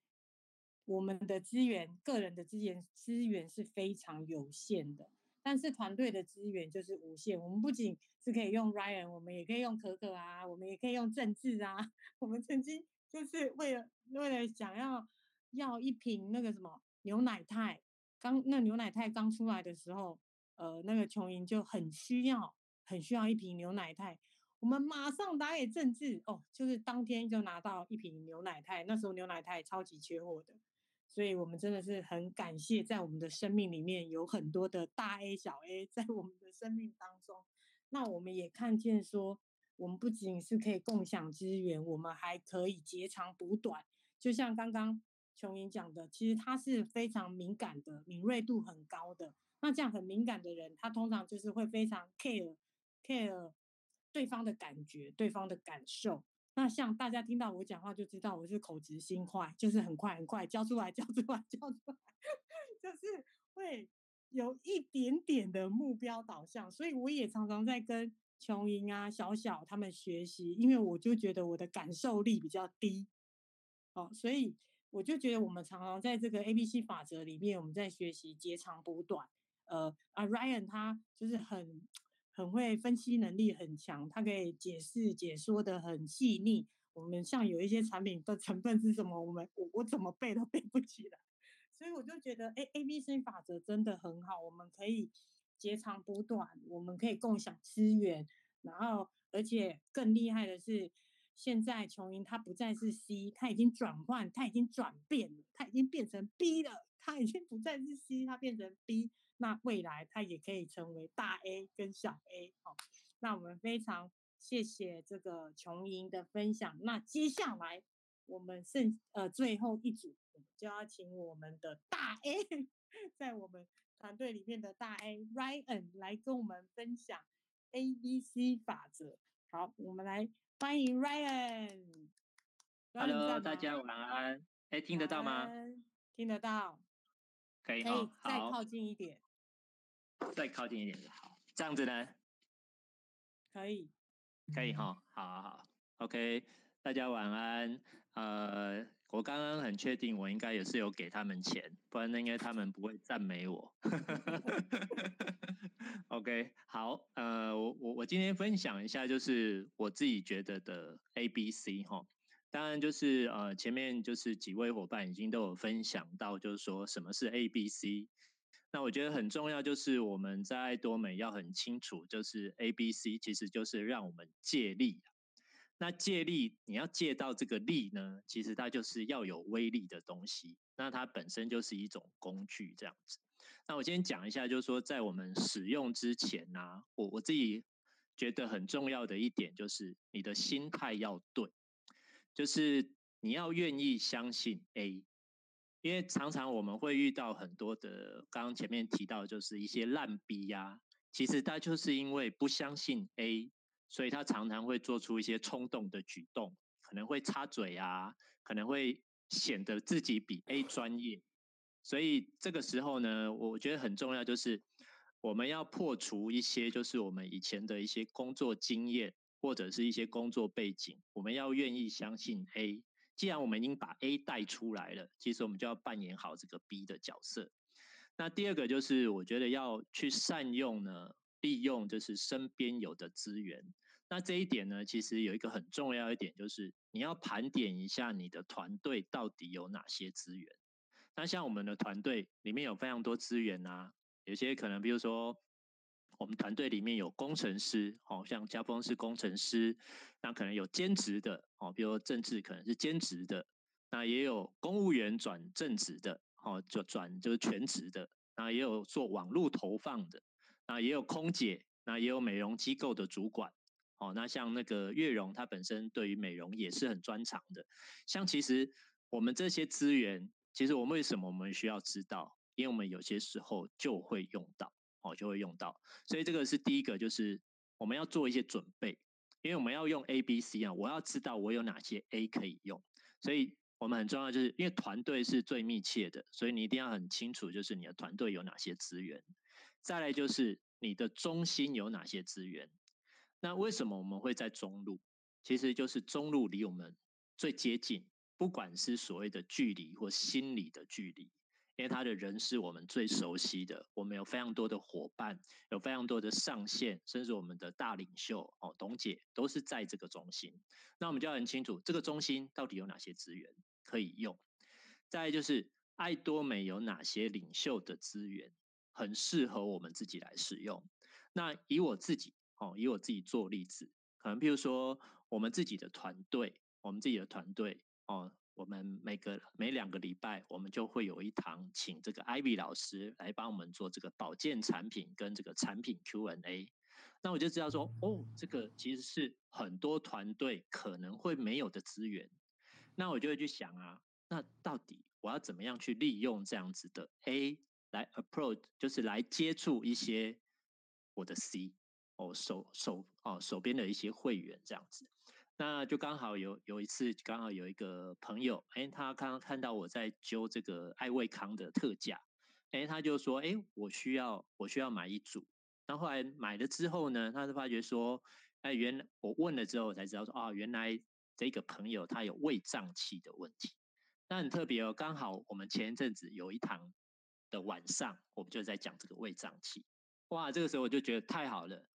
我们的资源，个人的资源资源是非常有限的，但是团队的资源就是无限。我们不仅是可以用 Ryan，我们也可以用可可啊，我们也可以用政治啊。我们曾经就是为了为了想要要一瓶那个什么牛奶肽，刚那牛奶肽刚出来的时候，呃，那个琼莹就很需要很需要一瓶牛奶肽，我们马上打给政治哦，就是当天就拿到一瓶牛奶肽，那时候牛奶肽超级缺货的，所以我们真的是很感谢，在我们的生命里面有很多的大 A 小 A 在我们的生命当中。那我们也看见说，我们不仅是可以共享资源，我们还可以截长补短。就像刚刚琼莹讲的，其实他是非常敏感的，敏锐度很高的。那这样很敏感的人，他通常就是会非常 care care 对方的感觉、对方的感受。那像大家听到我讲话就知道我是口直心快，就是很快很快交出来、交出来、交出来，就是会。有一点点的目标导向，所以我也常常在跟琼莹啊、小小他们学习，因为我就觉得我的感受力比较低，哦，所以我就觉得我们常常在这个 ABC 法则里面，我们在学习截长补短。呃，啊，Ryan 他就是很很会分析能力很强，他可以解释解说的很细腻。我们像有一些产品的成分是什么，我们我我怎么背都背不起来。所以我就觉得，哎，A B C 法则真的很好，我们可以截长补短，我们可以共享资源，然后而且更厉害的是，现在琼莹她不再是 C，她已经转换，她已经转变了，她已经变成 B 了，她已经不再是 C，她变成 B，那未来她也可以成为大 A 跟小 A，好，那我们非常谢谢这个琼莹的分享，那接下来我们剩呃最后一组。就要请我们的大 A，在我们团队里面的大 A Ryan 来跟我们分享 ABC 法则。好，我们来欢迎 Ryan。Hello，大家晚安。哎，听得到吗？听得到。可以，可以再靠近一点。再靠近一点，好。这样子呢？可以。可以哈，好好好。OK，大家晚安。呃。我刚刚很确定，我应该也是有给他们钱，不然那应该他们不会赞美我。OK，好，呃，我我我今天分享一下，就是我自己觉得的 ABC 哈。当然就是呃前面就是几位伙伴已经都有分享到，就是说什么是 ABC。那我觉得很重要，就是我们在多美要很清楚，就是 ABC 其实就是让我们借力。那借力，你要借到这个力呢，其实它就是要有威力的东西。那它本身就是一种工具，这样子。那我先讲一下，就是说在我们使用之前呢、我我自己觉得很重要的一点就是你的心态要对，就是你要愿意相信 A，因为常常我们会遇到很多的，刚刚前面提到就是一些烂 B 呀，其实他就是因为不相信 A。所以他常常会做出一些冲动的举动，可能会插嘴啊，可能会显得自己比 A 专业。所以这个时候呢，我觉得很重要，就是我们要破除一些，就是我们以前的一些工作经验或者是一些工作背景，我们要愿意相信 A。既然我们已经把 A 带出来了，其实我们就要扮演好这个 B 的角色。那第二个就是，我觉得要去善用呢。利用就是身边有的资源，那这一点呢，其实有一个很重要一点，就是你要盘点一下你的团队到底有哪些资源。那像我们的团队里面有非常多资源啊，有些可能比如说我们团队里面有工程师，哦，像家峰是工程师，那可能有兼职的，哦，比如政治可能是兼职的，那也有公务员转正职的，哦，就转就是全职的，那也有做网络投放的。那也有空姐，那也有美容机构的主管，哦，那像那个月容，她本身对于美容也是很专长的。像其实我们这些资源，其实我们为什么我们需要知道？因为我们有些时候就会用到，哦，就会用到。所以这个是第一个，就是我们要做一些准备，因为我们要用 A、B、C 啊，我要知道我有哪些 A 可以用。所以我们很重要，就是因为团队是最密切的，所以你一定要很清楚，就是你的团队有哪些资源。再来就是你的中心有哪些资源？那为什么我们会在中路？其实就是中路离我们最接近，不管是所谓的距离或心理的距离，因为他的人是我们最熟悉的，我们有非常多的伙伴，有非常多的上线，甚至我们的大领袖哦，董姐都是在这个中心。那我们就要很清楚，这个中心到底有哪些资源可以用？再来就是爱多美有哪些领袖的资源？很适合我们自己来使用。那以我自己哦，以我自己做例子，可能譬如说我们自己的团队，我们自己的团队哦，我们每个每两个礼拜，我们就会有一堂请这个 Ivy 老师来帮我们做这个保健产品跟这个产品 Q&A。那我就知道说，哦，这个其实是很多团队可能会没有的资源。那我就会去想啊，那到底我要怎么样去利用这样子的 A？来 approach 就是来接触一些我的 C 哦手手哦手边的一些会员这样子，那就刚好有有一次刚好有一个朋友，哎，他刚刚看到我在揪这个爱卫康的特价，哎，他就说，哎，我需要我需要买一组，那后来买了之后呢，他就发觉说，哎，原来我问了之后我才知道说，啊，原来这个朋友他有胃胀气的问题，那很特别哦，刚好我们前一阵子有一堂。的晚上，我们就在讲这个胃胀气，哇，这个时候我就觉得太好了，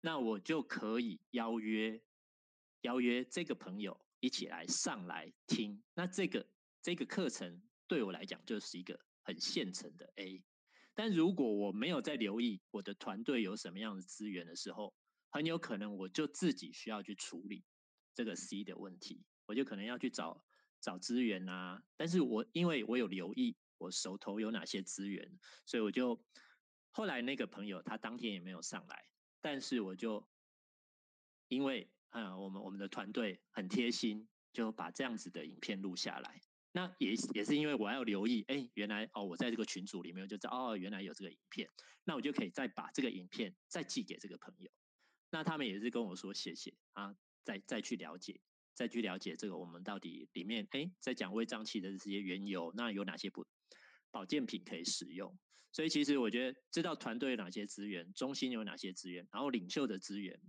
那我就可以邀约邀约这个朋友一起来上来听，那这个这个课程对我来讲就是一个很现成的 A，但如果我没有在留意我的团队有什么样的资源的时候，很有可能我就自己需要去处理这个 C 的问题，我就可能要去找找资源啊，但是我因为我有留意。我手头有哪些资源，所以我就后来那个朋友他当天也没有上来，但是我就因为啊，我们我们的团队很贴心，就把这样子的影片录下来。那也也是因为我要留意，哎，原来哦，我在这个群组里面就知道哦，原来有这个影片，那我就可以再把这个影片再寄给这个朋友。那他们也是跟我说谢谢啊，再再去了解。再去了解这个，我们到底里面哎，在讲胃胀气的这些缘由，那有哪些不保健品可以使用？所以其实我觉得知道团队有哪些资源，中心有哪些资源，然后领袖的资源。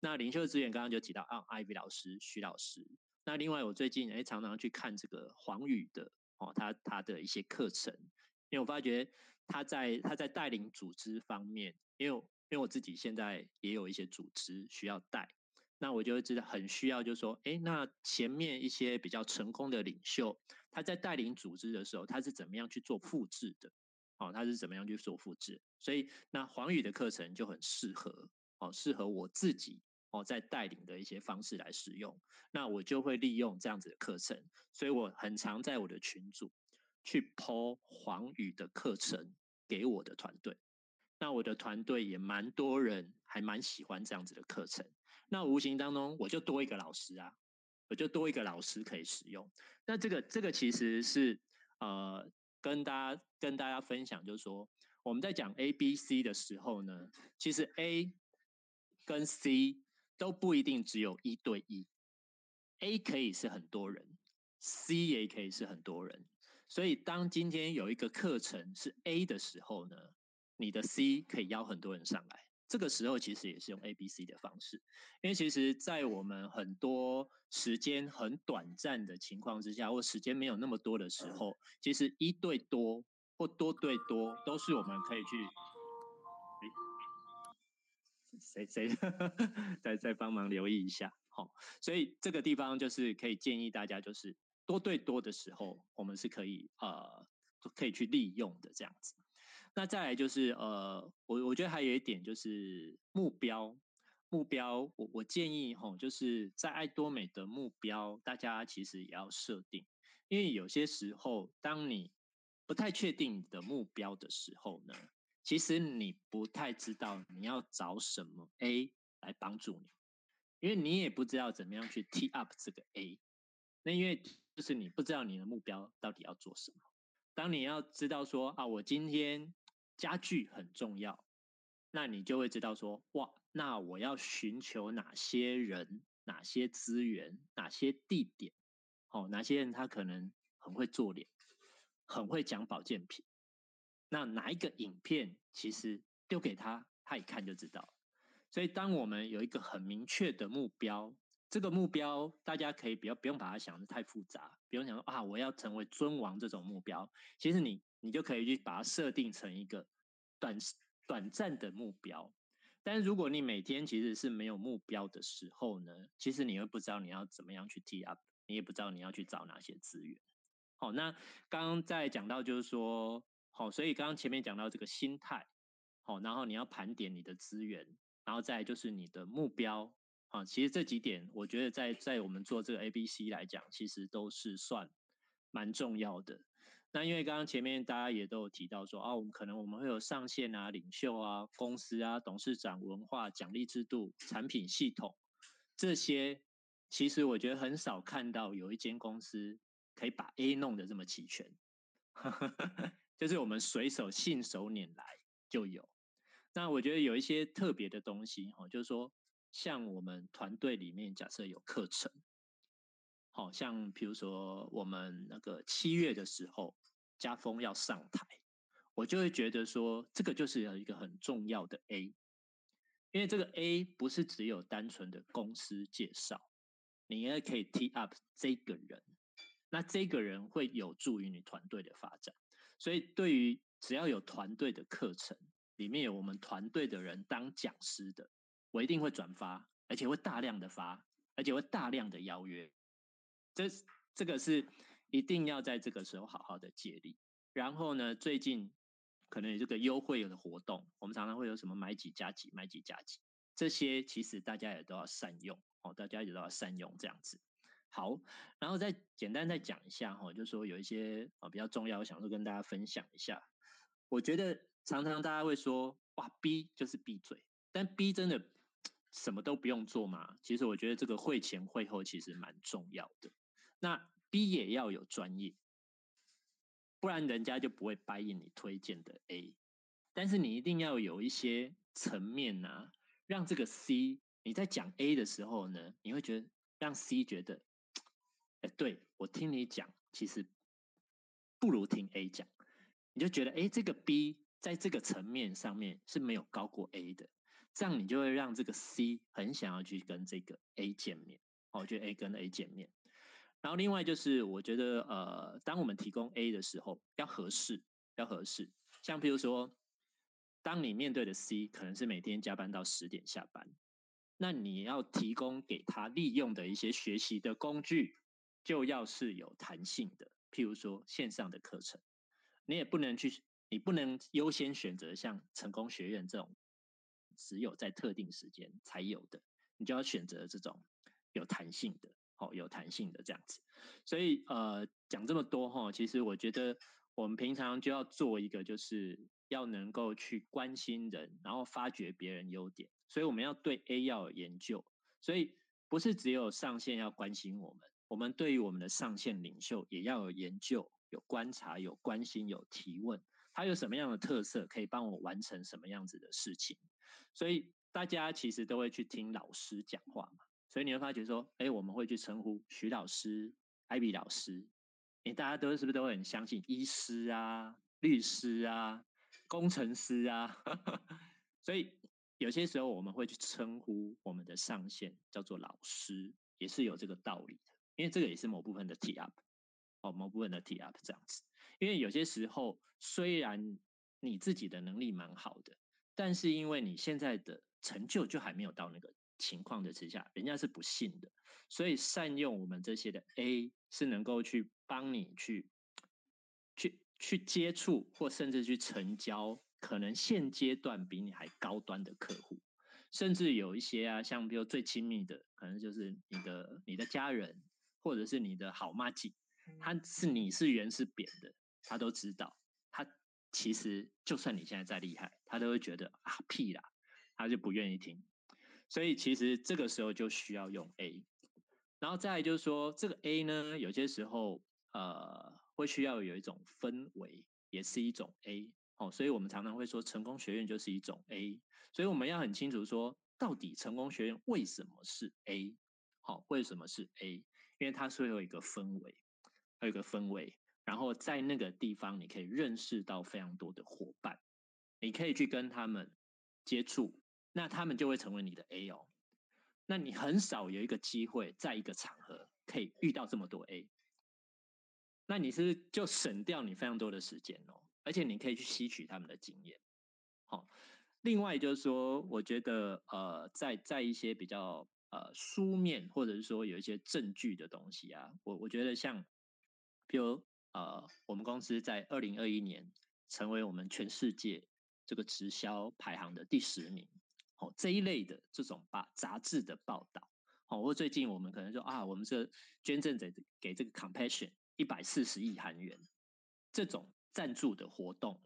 那领袖的资源刚刚就提到啊，IV 老师、徐老师。那另外我最近哎常常去看这个黄宇的哦，他他的一些课程，因为我发觉他在他在带领组织方面，因为因为我自己现在也有一些组织需要带。那我就会知道很需要，就是说，哎，那前面一些比较成功的领袖，他在带领组织的时候，他是怎么样去做复制的？哦，他是怎么样去做复制？所以，那黄宇的课程就很适合，哦，适合我自己哦，在带领的一些方式来使用，那我就会利用这样子的课程，所以我很常在我的群组去 po 黄宇的课程给我的团队，那我的团队也蛮多人还蛮喜欢这样子的课程，那无形当中我就多一个老师啊，我就多一个老师可以使用，那这个这个其实是呃跟大家跟大家分享，就是说我们在讲 A B C 的时候呢，其实 A 跟 C。都不一定只有一对一，A 可以是很多人，C 也可以是很多人。所以当今天有一个课程是 A 的时候呢，你的 C 可以邀很多人上来。这个时候其实也是用 A、B、C 的方式，因为其实，在我们很多时间很短暂的情况之下，或时间没有那么多的时候，其实一对多或多对多都是我们可以去。谁谁 再再帮忙留意一下，好，所以这个地方就是可以建议大家，就是多对多的时候，我们是可以呃可以去利用的这样子。那再来就是呃，我我觉得还有一点就是目标，目标我我建议吼，就是在爱多美的目标，大家其实也要设定，因为有些时候当你不太确定你的目标的时候呢。其实你不太知道你要找什么 A 来帮助你，因为你也不知道怎么样去 T up 这个 A。那因为就是你不知道你的目标到底要做什么。当你要知道说啊，我今天家具很重要，那你就会知道说哇，那我要寻求哪些人、哪些资源、哪些地点，哦，哪些人他可能很会做脸，很会讲保健品。那哪一个影片其实丢给他，他一看就知道。所以，当我们有一个很明确的目标，这个目标大家可以不要不用把它想得太复杂，不用想说啊，我要成为尊王这种目标。其实你你就可以去把它设定成一个短短暂的目标。但是如果你每天其实是没有目标的时候呢，其实你会不知道你要怎么样去 T up，你也不知道你要去找哪些资源。好，那刚刚在讲到就是说。好，所以刚刚前面讲到这个心态，好，然后你要盘点你的资源，然后再就是你的目标，啊，其实这几点我觉得在在我们做这个 A、B、C 来讲，其实都是算蛮重要的。那因为刚刚前面大家也都有提到说，啊，我们可能我们会有上线啊、领袖啊、公司啊、董事长、文化、奖励制度、产品系统这些，其实我觉得很少看到有一间公司可以把 A 弄得这么齐全。就是我们随手信手拈来就有，那我觉得有一些特别的东西哦，就是说像我们团队里面假设有课程，好像比如说我们那个七月的时候家风要上台，我就会觉得说这个就是有一个很重要的 A，因为这个 A 不是只有单纯的公司介绍，你也可以 T up 这个人，那这个人会有助于你团队的发展。所以，对于只要有团队的课程，里面有我们团队的人当讲师的，我一定会转发，而且会大量的发，而且会大量的邀约。这这个是一定要在这个时候好好的借力。然后呢，最近可能有这个优惠有的活动，我们常常会有什么买几加几，买几加几，这些其实大家也都要善用哦，大家也都要善用这样子。好，然后再简单再讲一下哈，就是说有一些啊比较重要，我想说跟大家分享一下。我觉得常常大家会说，哇，B 就是闭嘴，但 B 真的什么都不用做吗？其实我觉得这个会前会后其实蛮重要的。那 B 也要有专业，不然人家就不会 buy in 你推荐的 A。但是你一定要有一些层面啊，让这个 C 你在讲 A 的时候呢，你会觉得让 C 觉得。哎，对，我听你讲，其实不如听 A 讲，你就觉得哎，这个 B 在这个层面上面是没有高过 A 的，这样你就会让这个 C 很想要去跟这个 A 见面。哦，就 A 跟 A 见面。然后另外就是，我觉得呃，当我们提供 A 的时候，要合适，要合适。像比如说，当你面对的 C 可能是每天加班到十点下班，那你要提供给他利用的一些学习的工具。就要是有弹性的，譬如说线上的课程，你也不能去，你不能优先选择像成功学院这种只有在特定时间才有的，你就要选择这种有弹性的，哦，有弹性的这样子。所以呃，讲这么多哈，其实我觉得我们平常就要做一个，就是要能够去关心人，然后发掘别人优点。所以我们要对 A 要有研究，所以不是只有上线要关心我们，我们对于我们的上线领袖也要有研究、有观察、有关心、有提问。他有什么样的特色，可以帮我完成什么样子的事情？所以大家其实都会去听老师讲话嘛。所以你会发觉说，哎，我们会去称呼徐老师、艾比老师，你大家都是不是都会很相信医师啊、律师啊、工程师啊？所以有些时候我们会去称呼我们的上线叫做老师，也是有这个道理的，因为这个也是某部分的 T up 哦，某部分的 T up 这样子。因为有些时候，虽然你自己的能力蛮好的，但是因为你现在的成就就还没有到那个情况的之下，人家是不信的。所以善用我们这些的 A，是能够去帮你去去去接触，或甚至去成交可能现阶段比你还高端的客户，甚至有一些啊，像比如最亲密的，可能就是你的你的家人，或者是你的好麻吉，他是你是圆是扁的。他都知道，他其实就算你现在再厉害，他都会觉得啊屁啦，他就不愿意听。所以其实这个时候就需要用 A，然后再来就是说这个 A 呢，有些时候呃会需要有一种氛围，也是一种 A 哦。所以我们常常会说成功学院就是一种 A，所以我们要很清楚说，到底成功学院为什么是 A？好，为什么是 A？因为它是会有一个氛围，有一个氛围。然后在那个地方，你可以认识到非常多的伙伴，你可以去跟他们接触，那他们就会成为你的 A 哦。那你很少有一个机会，在一个场合可以遇到这么多 A，那你是就省掉你非常多的时间哦，而且你可以去吸取他们的经验。好，另外就是说，我觉得呃，在在一些比较呃书面或者是说有一些证据的东西啊，我我觉得像，比如。呃，我们公司在二零二一年成为我们全世界这个直销排行的第十名。哦，这一类的这种把杂志的报道，哦，或最近我们可能说啊，我们这捐赠给给这个 Compassion 一百四十亿韩元这种赞助的活动，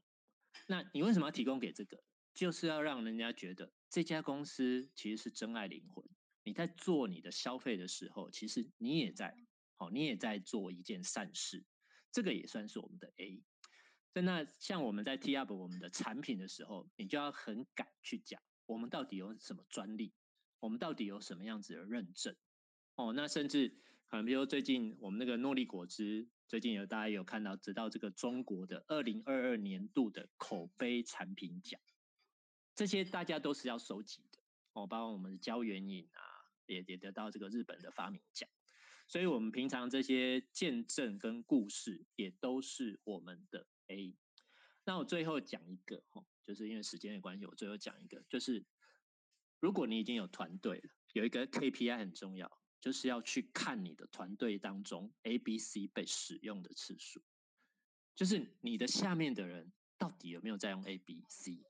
那你为什么要提供给这个？就是要让人家觉得这家公司其实是真爱灵魂。你在做你的消费的时候，其实你也在，哦，你也在做一件善事。这个也算是我们的 A。在那像我们在 T up 我们的产品的时候，你就要很敢去讲，我们到底有什么专利，我们到底有什么样子的认证。哦，那甚至可能比如最近我们那个诺丽果汁，最近有大家有看到，直到这个中国的二零二二年度的口碑产品奖，这些大家都是要收集的。哦，包括我们的胶原饮啊，也也得到这个日本的发明奖。所以，我们平常这些见证跟故事，也都是我们的 A。那我最后讲一个哈，就是因为时间的关系，我最后讲一个，就是如果你已经有团队了，有一个 KPI 很重要，就是要去看你的团队当中 A、B、C 被使用的次数，就是你的下面的人到底有没有在用 A、B、C。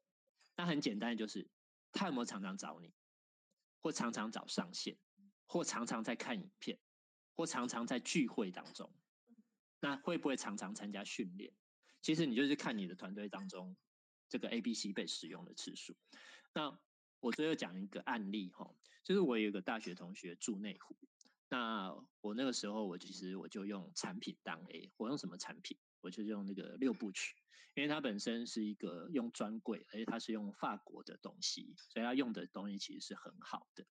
那很简单，就是他有没有常常找你，或常常找上线，或常常在看影片。或常常在聚会当中，那会不会常常参加训练？其实你就是看你的团队当中这个 A、B、C 被使用的次数。那我最后讲一个案例哈，就是我有一个大学同学住内湖，那我那个时候我其实我就用产品当 A，我用什么产品？我就用那个六部曲，因为它本身是一个用专柜，而且它是用法国的东西，所以它用的东西其实是很好的。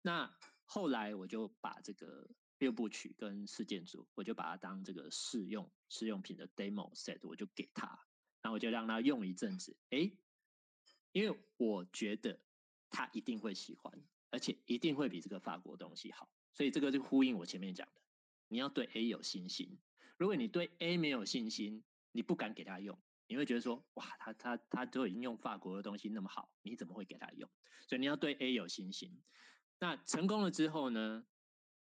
那后来我就把这个。六部曲跟事件组，我就把它当这个试用试用品的 demo set，我就给他，然后我就让他用一阵子，诶，因为我觉得他一定会喜欢，而且一定会比这个法国东西好，所以这个就呼应我前面讲的，你要对 A 有信心。如果你对 A 没有信心，你不敢给他用，你会觉得说，哇，他他他都已经用法国的东西那么好，你怎么会给他用？所以你要对 A 有信心。那成功了之后呢？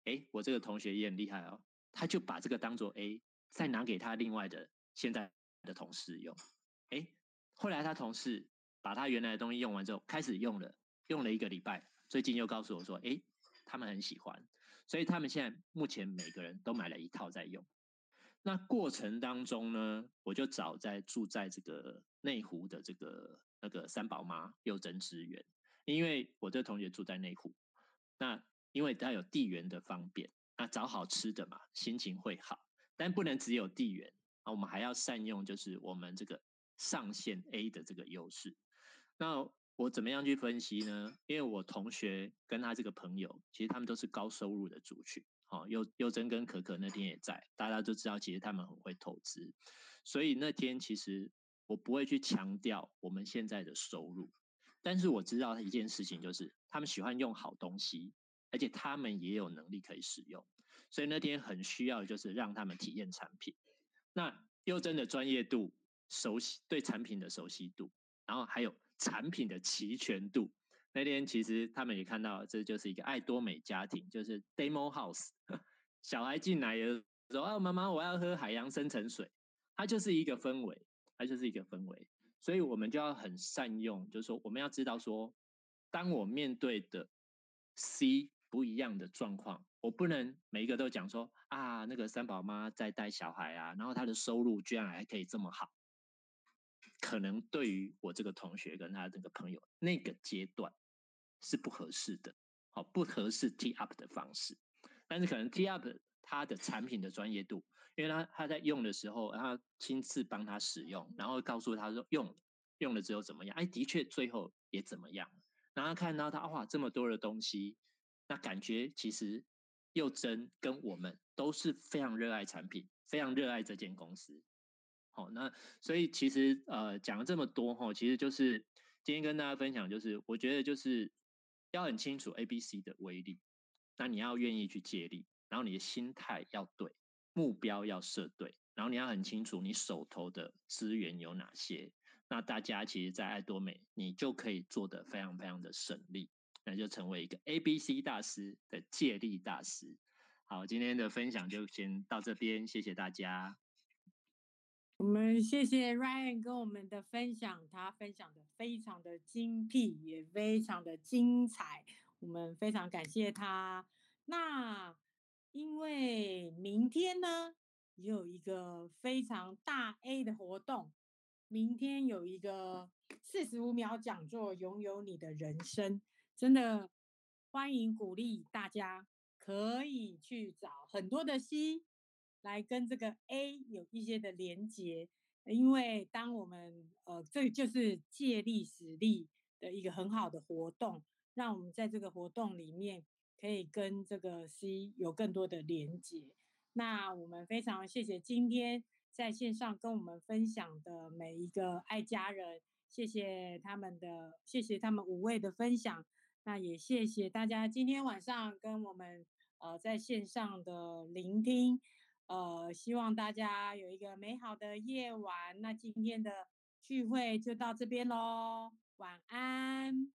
哎，我这个同学也很厉害哦，他就把这个当做 A，再拿给他另外的现在的同事用。哎，后来他同事把他原来的东西用完之后，开始用了，用了一个礼拜，最近又告诉我说，哎，他们很喜欢，所以他们现在目前每个人都买了一套在用。那过程当中呢，我就找在住在这个内湖的这个那个三宝妈柚珍支援，因为我这同学住在内湖，那因为他有地缘的方便，那找好吃的嘛，心情会好。但不能只有地缘我们还要善用就是我们这个上线 A 的这个优势。那我怎么样去分析呢？因为我同学跟他这个朋友，其实他们都是高收入的族群。好，柚柚珍跟可可那天也在，大家都知道，其实他们很会投资，所以那天其实我不会去强调我们现在的收入，但是我知道一件事情，就是他们喜欢用好东西，而且他们也有能力可以使用，所以那天很需要就是让他们体验产品。那幼珍的专业度、熟悉对产品的熟悉度，然后还有。产品的齐全度，那天其实他们也看到，这就是一个爱多美家庭，就是 demo house。小孩进来的时候，啊，妈妈，我要喝海洋深层水，它就是一个氛围，它就是一个氛围。所以我们就要很善用，就是说，我们要知道说，当我面对的 C 不一样的状况，我不能每一个都讲说啊，那个三宝妈在带小孩啊，然后她的收入居然还可以这么好。可能对于我这个同学跟他这个朋友那个阶段是不合适的，好，不合适 T up 的方式，但是可能 T up 他的产品的专业度，因为他他在用的时候，然后亲自帮他使用，然后告诉他说用用了之后怎么样，哎，的确最后也怎么样，然后看到他哇这么多的东西，那感觉其实柚珍跟我们都是非常热爱产品，非常热爱这间公司。好，那所以其实呃讲了这么多哈，其实就是今天跟大家分享，就是我觉得就是要很清楚 A B C 的威力，那你要愿意去借力，然后你的心态要对，目标要设对，然后你要很清楚你手头的资源有哪些，那大家其实，在爱多美你就可以做得非常非常的省力，那就成为一个 A B C 大师的借力大师。好，今天的分享就先到这边，谢谢大家。我们谢谢 Ryan 跟我们的分享，他分享的非常的精辟，也非常的精彩，我们非常感谢他。那因为明天呢，也有一个非常大 A 的活动，明天有一个四十五秒讲座，拥有你的人生，真的欢迎鼓励大家可以去找很多的 C。来跟这个 A 有一些的连接，因为当我们呃，这就是借力使力的一个很好的活动，让我们在这个活动里面可以跟这个 C 有更多的连接。那我们非常谢谢今天在线上跟我们分享的每一个爱家人，谢谢他们的，谢谢他们五位的分享。那也谢谢大家今天晚上跟我们呃在线上的聆听。呃，希望大家有一个美好的夜晚。那今天的聚会就到这边喽，晚安。